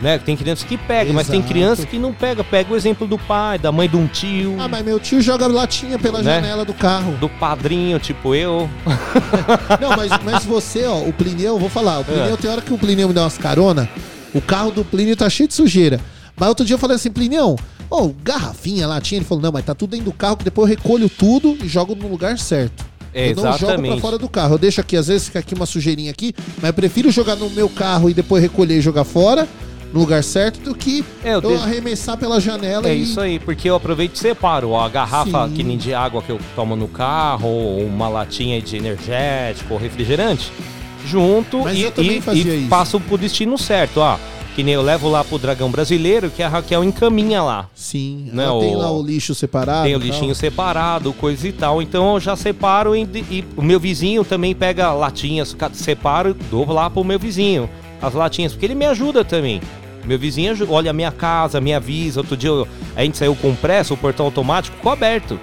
Né? Tem criança que pega, mas tem Exato. criança que não pega. Pega o exemplo do pai, da mãe de um tio. Ah, mas meu tio joga latinha pela Né? janela do carro. Do padrinho, tipo eu. Não, mas, mas você, ó, o Plineu, eu vou falar, o Plineu É. tem hora que o Plineu me dá umas carona, o carro do Plínio tá cheio de sujeira. Mas outro dia eu falei assim, Plineu, ó, garrafinha, latinha, ele falou, não, mas tá tudo dentro do carro, que depois eu recolho tudo e jogo no lugar certo. É, eu não jogo pra exatamente. fora do carro. Eu deixo aqui, às vezes fica aqui uma sujeirinha aqui, mas eu prefiro jogar no meu carro e depois recolher e jogar fora, no lugar certo, do que É, eu eu, deixo- arremessar pela janela É e. isso aí, porque eu aproveito e separo a garrafa Sim. que nem de água que eu tomo no carro, ou uma latinha de energético ou refrigerante, junto Mas e, e- e passo pro destino certo, ó. Que nem eu levo lá pro Dragão Brasileiro, que a Raquel encaminha lá. Sim, né, ela tem o- lá o lixo separado. Tem o e tal. lixinho separado, coisa e tal. Então eu já separo e, e o meu vizinho também pega latinhas, separo e dou lá pro meu vizinho as latinhas, porque ele me ajuda também. Meu vizinho olha a minha casa, me avisa. Outro dia eu- a gente saiu com pressa, o portão automático ficou aberto.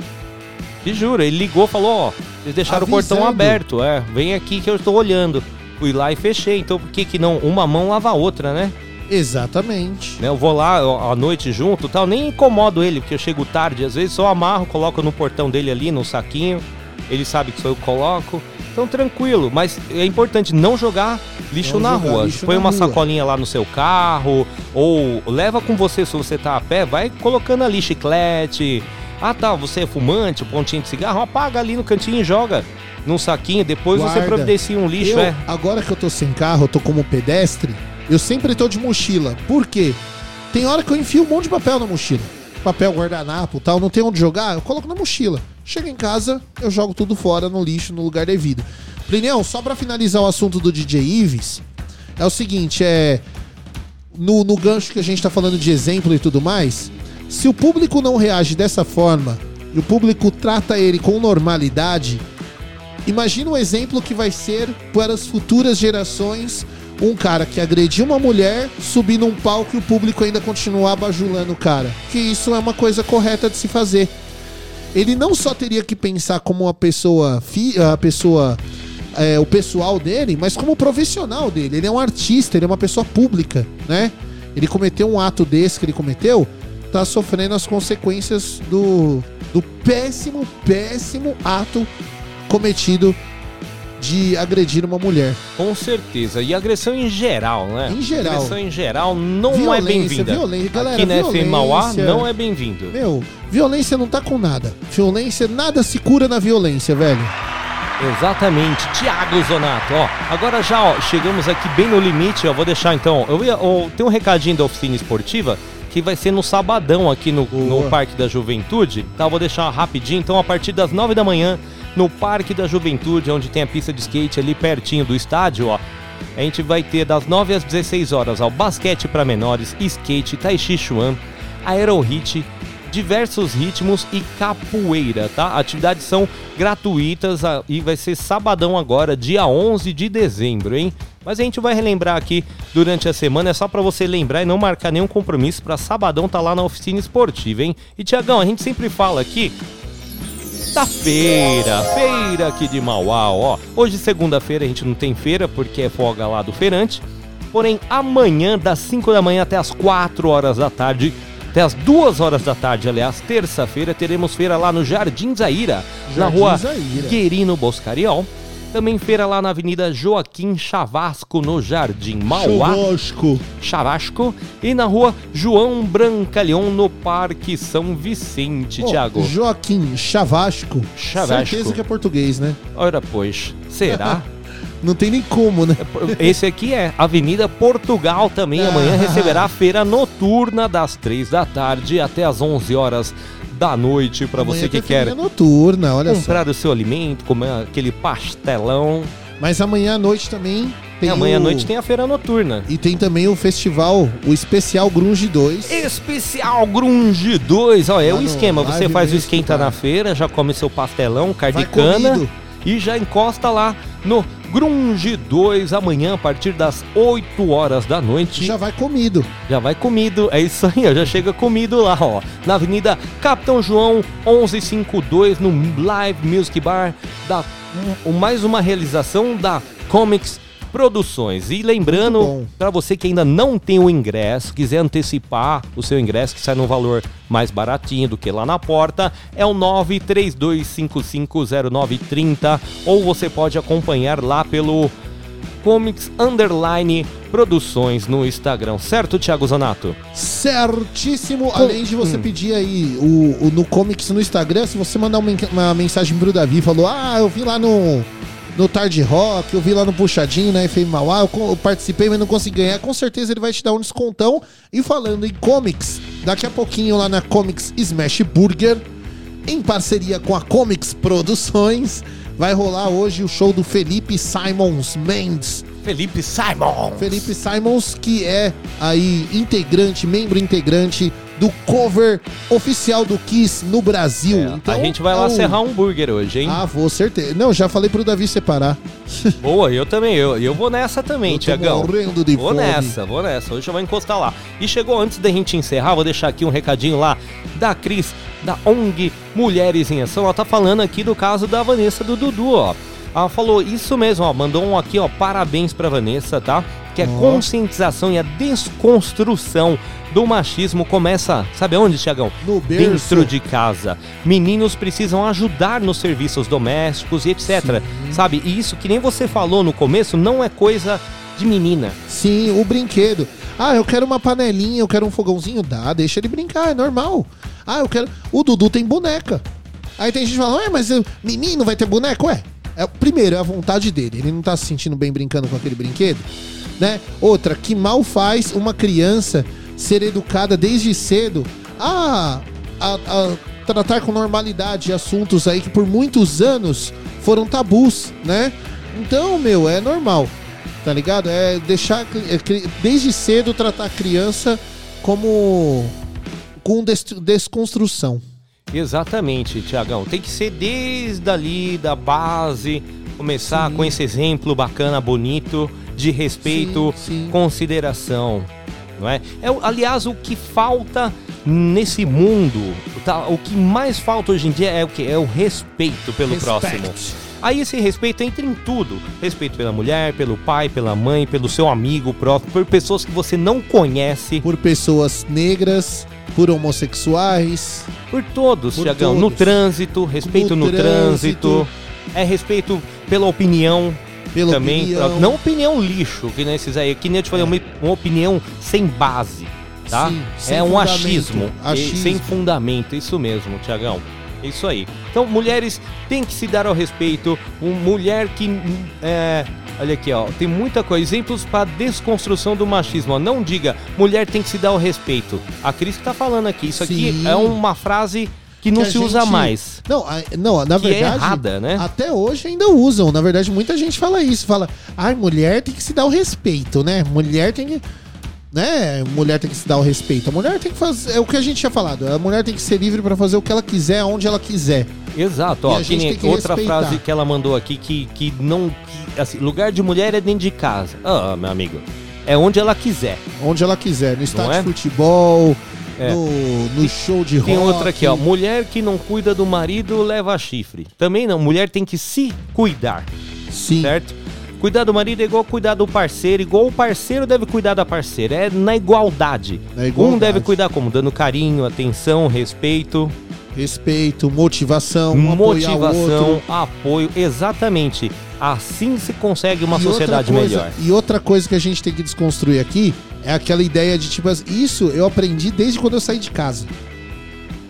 Te juro, ele ligou falou: Ó, vocês deixaram o portão Avisando. aberto, é, vem aqui que eu estou olhando. Fui lá e fechei. Então por que que não? Uma mão lava a outra, né? Exatamente. Né, Eu vou lá à noite junto tal, nem incomodo ele, porque eu chego tarde, às vezes só amarro, coloco no portão dele ali, no saquinho. Ele sabe que sou eu que coloco. Então tranquilo, mas é importante não jogar lixo Não na jogar rua. lixo Põe na uma rua. sacolinha lá no seu carro, ou leva com você se você tá a pé, vai colocando ali chiclete. Ah tá, você é fumante, um pontinho de cigarro, apaga ali no cantinho e joga num saquinho. Depois você Guarda. providencia um lixo, Eu, é. Agora que eu tô sem carro, eu tô como pedestre, eu sempre tô de mochila. Por quê? Tem hora que eu enfio um monte de papel na mochila. Papel, guardanapo tal, não tem onde jogar, eu coloco na mochila. Chego em casa, eu jogo tudo fora no lixo, no lugar devido. Plineu, só pra finalizar o assunto do DJ Ives, é o seguinte, é. No, no gancho que a gente tá falando de exemplo e tudo mais, se o público não reage dessa forma e o público trata ele com normalidade, Imagina o exemplo que vai ser para as futuras gerações um cara que agrediu uma mulher subir num palco e o público ainda continuar bajulando o cara. Que isso é uma coisa correta de se fazer. Ele não só teria que pensar como uma pessoa, a pessoa, é, o pessoal dele, mas como profissional dele. Ele é um artista, ele é uma pessoa pública, né? Ele cometeu um ato desse que ele cometeu, tá sofrendo as consequências do, do péssimo, péssimo ato cometido de agredir uma mulher. Com certeza. E agressão em geral, né? Em geral. Agressão em geral não é Violência, bem-vinda. violência. Galera, Aqui na FM Mauá violência. não é bem-vindo. Meu, violência não tá com nada. Violência, nada se cura na violência, velho. Exatamente, Thiago Zonato, ó. Agora já, ó, chegamos aqui bem no limite, ó. Vou deixar então. Eu ia, ó, tem um recadinho da oficina esportiva que vai ser no sabadão aqui no, no Parque da Juventude. Tá, vou deixar rapidinho. Então, a partir das 9 da manhã, no Parque da Juventude, onde tem a pista de skate ali pertinho do estádio, ó. A gente vai ter das 9 às 16 horas ao basquete para menores, skate, tai chi chuan, aerohit, diversos ritmos e capoeira, tá? Atividades são gratuitas e vai ser sabadão agora, dia 11 de dezembro, hein? Mas a gente vai relembrar aqui durante a semana, é só pra você lembrar e não marcar nenhum compromisso pra sabadão tá lá na oficina esportiva, hein? E Tiagão, a gente sempre fala aqui da feira, feira aqui de Mauá, ó. Hoje, segunda-feira, a gente não tem feira porque é folga lá do feirante. Porém, amanhã, das 5 da manhã até as 4 horas da tarde, até as 2 horas da tarde, aliás, terça-feira, teremos feira lá no Jardim Zaira, na Jardim rua Zaira. Boscariol. Também feira lá na Avenida Joaquim Chavasco, no Jardim Mauá. Chavasco. Chavasco. E na rua João Brancalhão, no Parque São Vicente, Ó, Tiago. Joaquim Chavasco. Chavasco. Certeza que é português, né? Ora, pois, será? Não tem nem como, né? Esse aqui é Avenida Portugal também. Amanhã Ah. receberá a feira noturna das 3 da tarde até as 11 horas da noite para você que quer feira noturna, olha comprar o seu alimento, comer aquele pastelão. Mas amanhã à noite também tem E amanhã à o- noite tem a feira noturna. E tem também o festival, o especial Grunge 2. Especial Grunge 2, ó, é o esquema. Você faz o esquenta Bar. na feira, já come seu pastelão, cardicana. E já encosta lá no Grunge 2 amanhã a partir das 8 horas da noite. Já vai comido. Já vai comido, é isso aí, ó, já chega comido lá, ó. Na Avenida Capitão João 1152, no Live Music Bar, da, um- mais uma realização da Comics Produções. E lembrando, para você que ainda não tem o ingresso, quiser antecipar o seu ingresso, que sai num valor mais baratinho do que lá na porta, é o 932550930, ou você pode acompanhar lá pelo Comics Underline Produções no Instagram, certo, Thiago Zanato? Certíssimo. Além de você pedir aí o, o- no Comics no Instagram, se você mandar uma, uma mensagem pro Davi, falou: Ah, eu vi lá no, no Tarde Rock, eu vi lá no Puxadinho, na FM Mauá, eu, eu participei, mas não consegui ganhar. Com certeza ele vai te dar um descontão. E falando em comics, daqui a pouquinho lá na Comics Smash Burger, em parceria com a Comics Produções, vai rolar hoje o show do Felipe Simons Mendes. Felipe Simons. Felipe Simons, que é aí integrante, membro integrante do cover oficial do Kiss no Brasil. Então, a gente vai lá é o- serrar um hambúrguer hoje, hein? Ah, vou certeza. Não, já falei pro Davi separar. Boa, eu também, eu, eu vou nessa também, Tiagão. morrendo de Vou fome. nessa, vou nessa. Hoje eu vou encostar lá. E chegou antes da gente encerrar, vou deixar aqui um recadinho lá da Cris, da ONG Mulheres em Ação. Ela tá falando aqui do caso da Vanessa do Dudu, ó. Ela falou isso mesmo, ó. Mandou um aqui, ó. Parabéns pra Vanessa, tá? Que a Ó. conscientização e a desconstrução do machismo começa, sabe onde, Tiagão? No berço. Dentro de casa. Meninos precisam ajudar nos serviços domésticos e etc. Sabe? E isso que nem você falou no começo não é coisa de menina. Sim, o brinquedo. Ah, eu quero uma panelinha, eu quero um fogãozinho. Dá, deixa ele brincar, é normal. Ah, eu quero. O Dudu tem boneca. Aí tem gente que fala, ué, mas o menino vai ter boneca? Ué, é, primeiro, é a vontade dele. Ele não tá se sentindo bem brincando com aquele brinquedo, né? Outra, que mal faz uma criança ser educada desde cedo a, a, a tratar com normalidade assuntos aí que por muitos anos foram tabus, né? Então, meu, é normal, tá ligado? É deixar é desde cedo tratar a criança como com des- desconstrução. Exatamente, Tiagão. Tem que ser desde ali da base, começar com esse exemplo bacana, bonito, de respeito, consideração. Não é? é? Aliás, o que falta nesse mundo, tá? o que mais falta hoje em dia é o que? É o respeito pelo Respect. próximo. Aí esse respeito entra em tudo. Respeito pela mulher, pelo pai, pela mãe, pelo seu amigo próprio, por pessoas que você não conhece. Por pessoas negras, por homossexuais. Por todos, Tiagão. No trânsito, respeito No no, trânsito. trânsito. É respeito pela opinião. Pela também. opinião. Não opinião lixo, que nem esses aí. Que nem eu te falei, uma, uma opinião sem base. Tá? Sim, é um fundamento. achismo. E- Achismo. Sem fundamento. Isso mesmo, Tiagão. Isso aí. Então, mulheres têm que se dar ao respeito. Um, mulher que. É, olha aqui, ó. Tem muita coisa. Exemplos para desconstrução do machismo. Ó. Não diga, mulher tem que se dar ao respeito. A Cris que tá falando aqui. Isso aqui Sim. é uma frase que não a se usa gente- mais. Não, a- não na Que é verdade. errada, né? Até hoje ainda usam. Na verdade, muita gente fala isso. Fala, ai, mulher tem que se dar o respeito, né? Mulher tem que. Né? Mulher tem que se dar o respeito. A mulher tem que fazer. É o que a gente tinha falado. A mulher tem que ser livre pra fazer o que ela quiser, onde ela quiser. Exato, E ó, a que gente nem tem que outra respeitar. frase que ela mandou aqui que, que não. que, assim, lugar de mulher é dentro de casa. Ah, meu amigo. É onde ela quiser. Onde ela quiser, no estádio é? de futebol, É. no, no show de rock. Tem outra aqui, ó. Mulher que não cuida do marido leva chifre. Também não, mulher tem que se cuidar. Sim. Certo? Cuidar do marido é igual cuidar do parceiro, igual o parceiro deve cuidar da parceira. É na igualdade. Na igualdade. Um deve cuidar como? Dando carinho, atenção, respeito. Respeito, motivação, motivação, outro. apoio, exatamente. Assim se consegue uma E sociedade coisa- melhor. E outra coisa que a gente tem que desconstruir aqui é aquela ideia de tipo, isso eu aprendi desde quando eu saí de casa.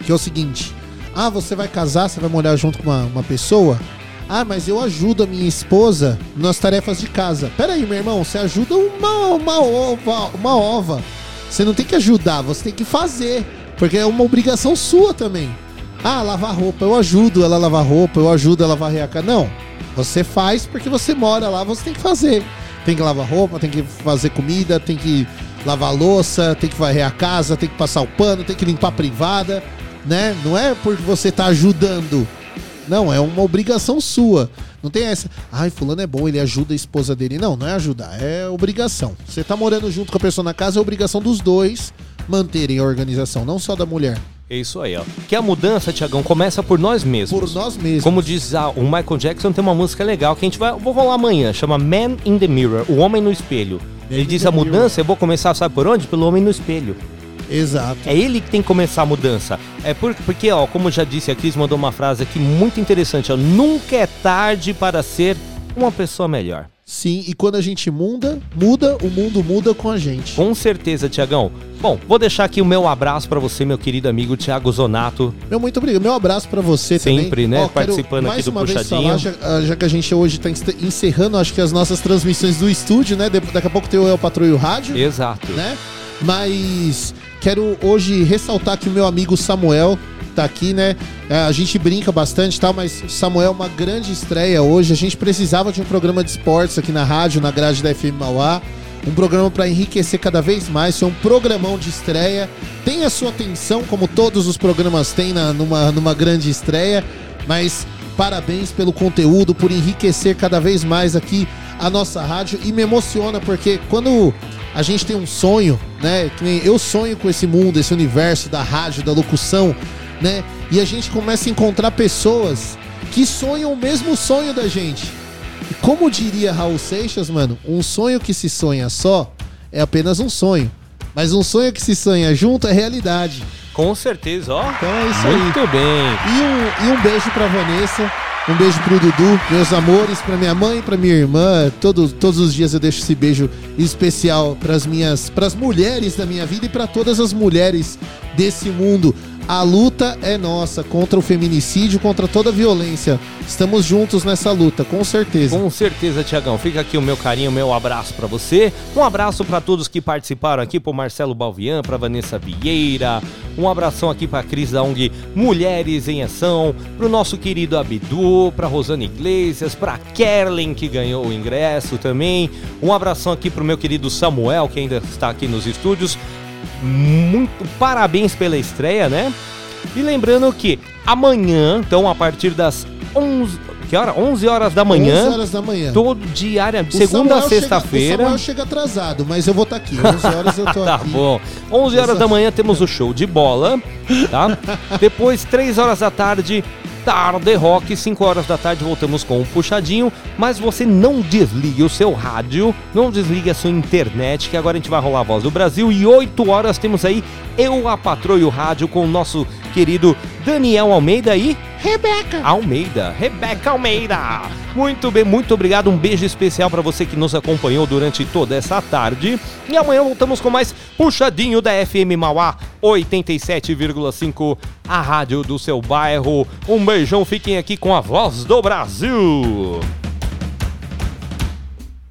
Que é o seguinte: ah, você vai casar, você vai morar junto com uma, uma pessoa. Ah, mas eu ajudo a minha esposa nas tarefas de casa. Pera aí, meu irmão, você ajuda uma, uma ova, uma ova. Você não tem que ajudar, você tem que fazer. Porque é uma obrigação sua também. Ah, lavar roupa, eu ajudo ela a lavar roupa, eu ajudo ela a varrer a casa. Não. Você faz porque você mora lá, você tem que fazer. Tem que lavar roupa, tem que fazer comida, tem que lavar louça, tem que varrer a casa, tem que passar o pano, tem que limpar a privada, né? Não é porque você tá ajudando. Não, é uma obrigação sua. Não tem essa. Ai, fulano é bom, ele ajuda a esposa dele. Não, não é ajudar, é obrigação. Você tá morando junto com a pessoa na casa, é obrigação dos dois manterem a organização, não só da mulher. É isso aí, ó. Que a mudança, Tiagão, começa por nós mesmos. Por nós mesmos. Como diz ah, o Michael Jackson, tem uma música legal que a gente vai. Vou rolar amanhã, chama Man in the Mirror, o homem no espelho. Ele in diz a mudança, eu vou começar, sabe por onde? Pelo homem no espelho. Exato. É ele que tem que começar a mudança. É por- porque, ó, como já disse, a Cris mandou uma frase aqui muito interessante, ó. Nunca é tarde para ser uma pessoa melhor. Sim, e quando a gente muda, muda, o mundo muda com a gente. Com certeza, Tiagão. Bom, vou deixar aqui o meu abraço para você, meu querido amigo Tiago Zonato. Meu muito obrigado. Meu abraço pra você Sempre, também. né, Ó, participando aqui do Puxadinho. falar, já, ah, já que a gente hoje tá encerrando, acho que as nossas transmissões do estúdio, né? Daqui a pouco tem o El Patrulho Rádio. Exato. Né? Mas quero hoje ressaltar que o meu amigo Samuel tá aqui, né? É, A gente brinca bastante e tal, mas Samuel, uma grande estreia hoje. A gente precisava de um programa de esportes aqui na rádio, na grade da FM Mauá. Um programa para enriquecer cada vez mais. É um programão de estreia. Tem a sua atenção, como todos os programas têm na- numa, numa grande estreia. Mas parabéns pelo conteúdo, por enriquecer cada vez mais aqui a nossa rádio. E me emociona porque quando a gente tem um sonho, né? Eu sonho com esse mundo, esse universo da rádio, da locução, né? E a gente começa a encontrar pessoas que sonham o mesmo sonho da gente. E como diria Raul Seixas, mano, um sonho que se sonha só é apenas um sonho. Mas um sonho que se sonha junto é realidade. Com certeza, ó. Então é isso aí. Muito bem. E um, e um beijo pra Vanessa, um beijo pro Dudu, meus amores, pra minha mãe, pra minha irmã. Todos, todos os dias eu deixo esse beijo especial pras minhas, pras mulheres da minha vida e pra todas as mulheres desse mundo. A luta é nossa contra o feminicídio, contra toda a violência. Estamos juntos nessa luta, com certeza. Com certeza, Tiagão. Fica aqui o meu carinho, o meu abraço pra você. Um abraço pra todos que participaram aqui, pro Marcelo Balvian, pra Vanessa Vieira. Um abração aqui pra Cris da ONG Mulheres em Ação, pro nosso querido Abdu, pra Rosana Iglesias, pra Kerlen que ganhou o ingresso também. Um abração aqui pro meu querido Samuel, que ainda está aqui nos estúdios. Muito parabéns pela estreia, né? E lembrando que amanhã, então a partir das 11, que hora? 11 horas da manhã. 11 horas da manhã. Todo diária, O segunda a Samuel O sexta-feira. Samuel chega atrasado, mas eu vou estar aqui. 11 horas eu tô tá aqui. bom. 11 horas da manhã temos o show de bola, tá? Depois, 3 horas da tarde, Tarde Rock, 5 horas da tarde voltamos com um puxadinho, mas você não desligue o seu rádio, não desligue a sua internet, que agora a gente vai rolar a voz do Brasil e 8 horas temos aí Eu a Patroio Rádio com o nosso querido Daniel Almeida e Rebeca Almeida, Rebeca Almeida. Muito bem, muito obrigado. Um beijo especial para você que nos acompanhou durante toda essa tarde. E amanhã voltamos com mais puxadinho da FM Mauá 87,5, a rádio do seu bairro. Um beijão, fiquem aqui com a voz do Brasil.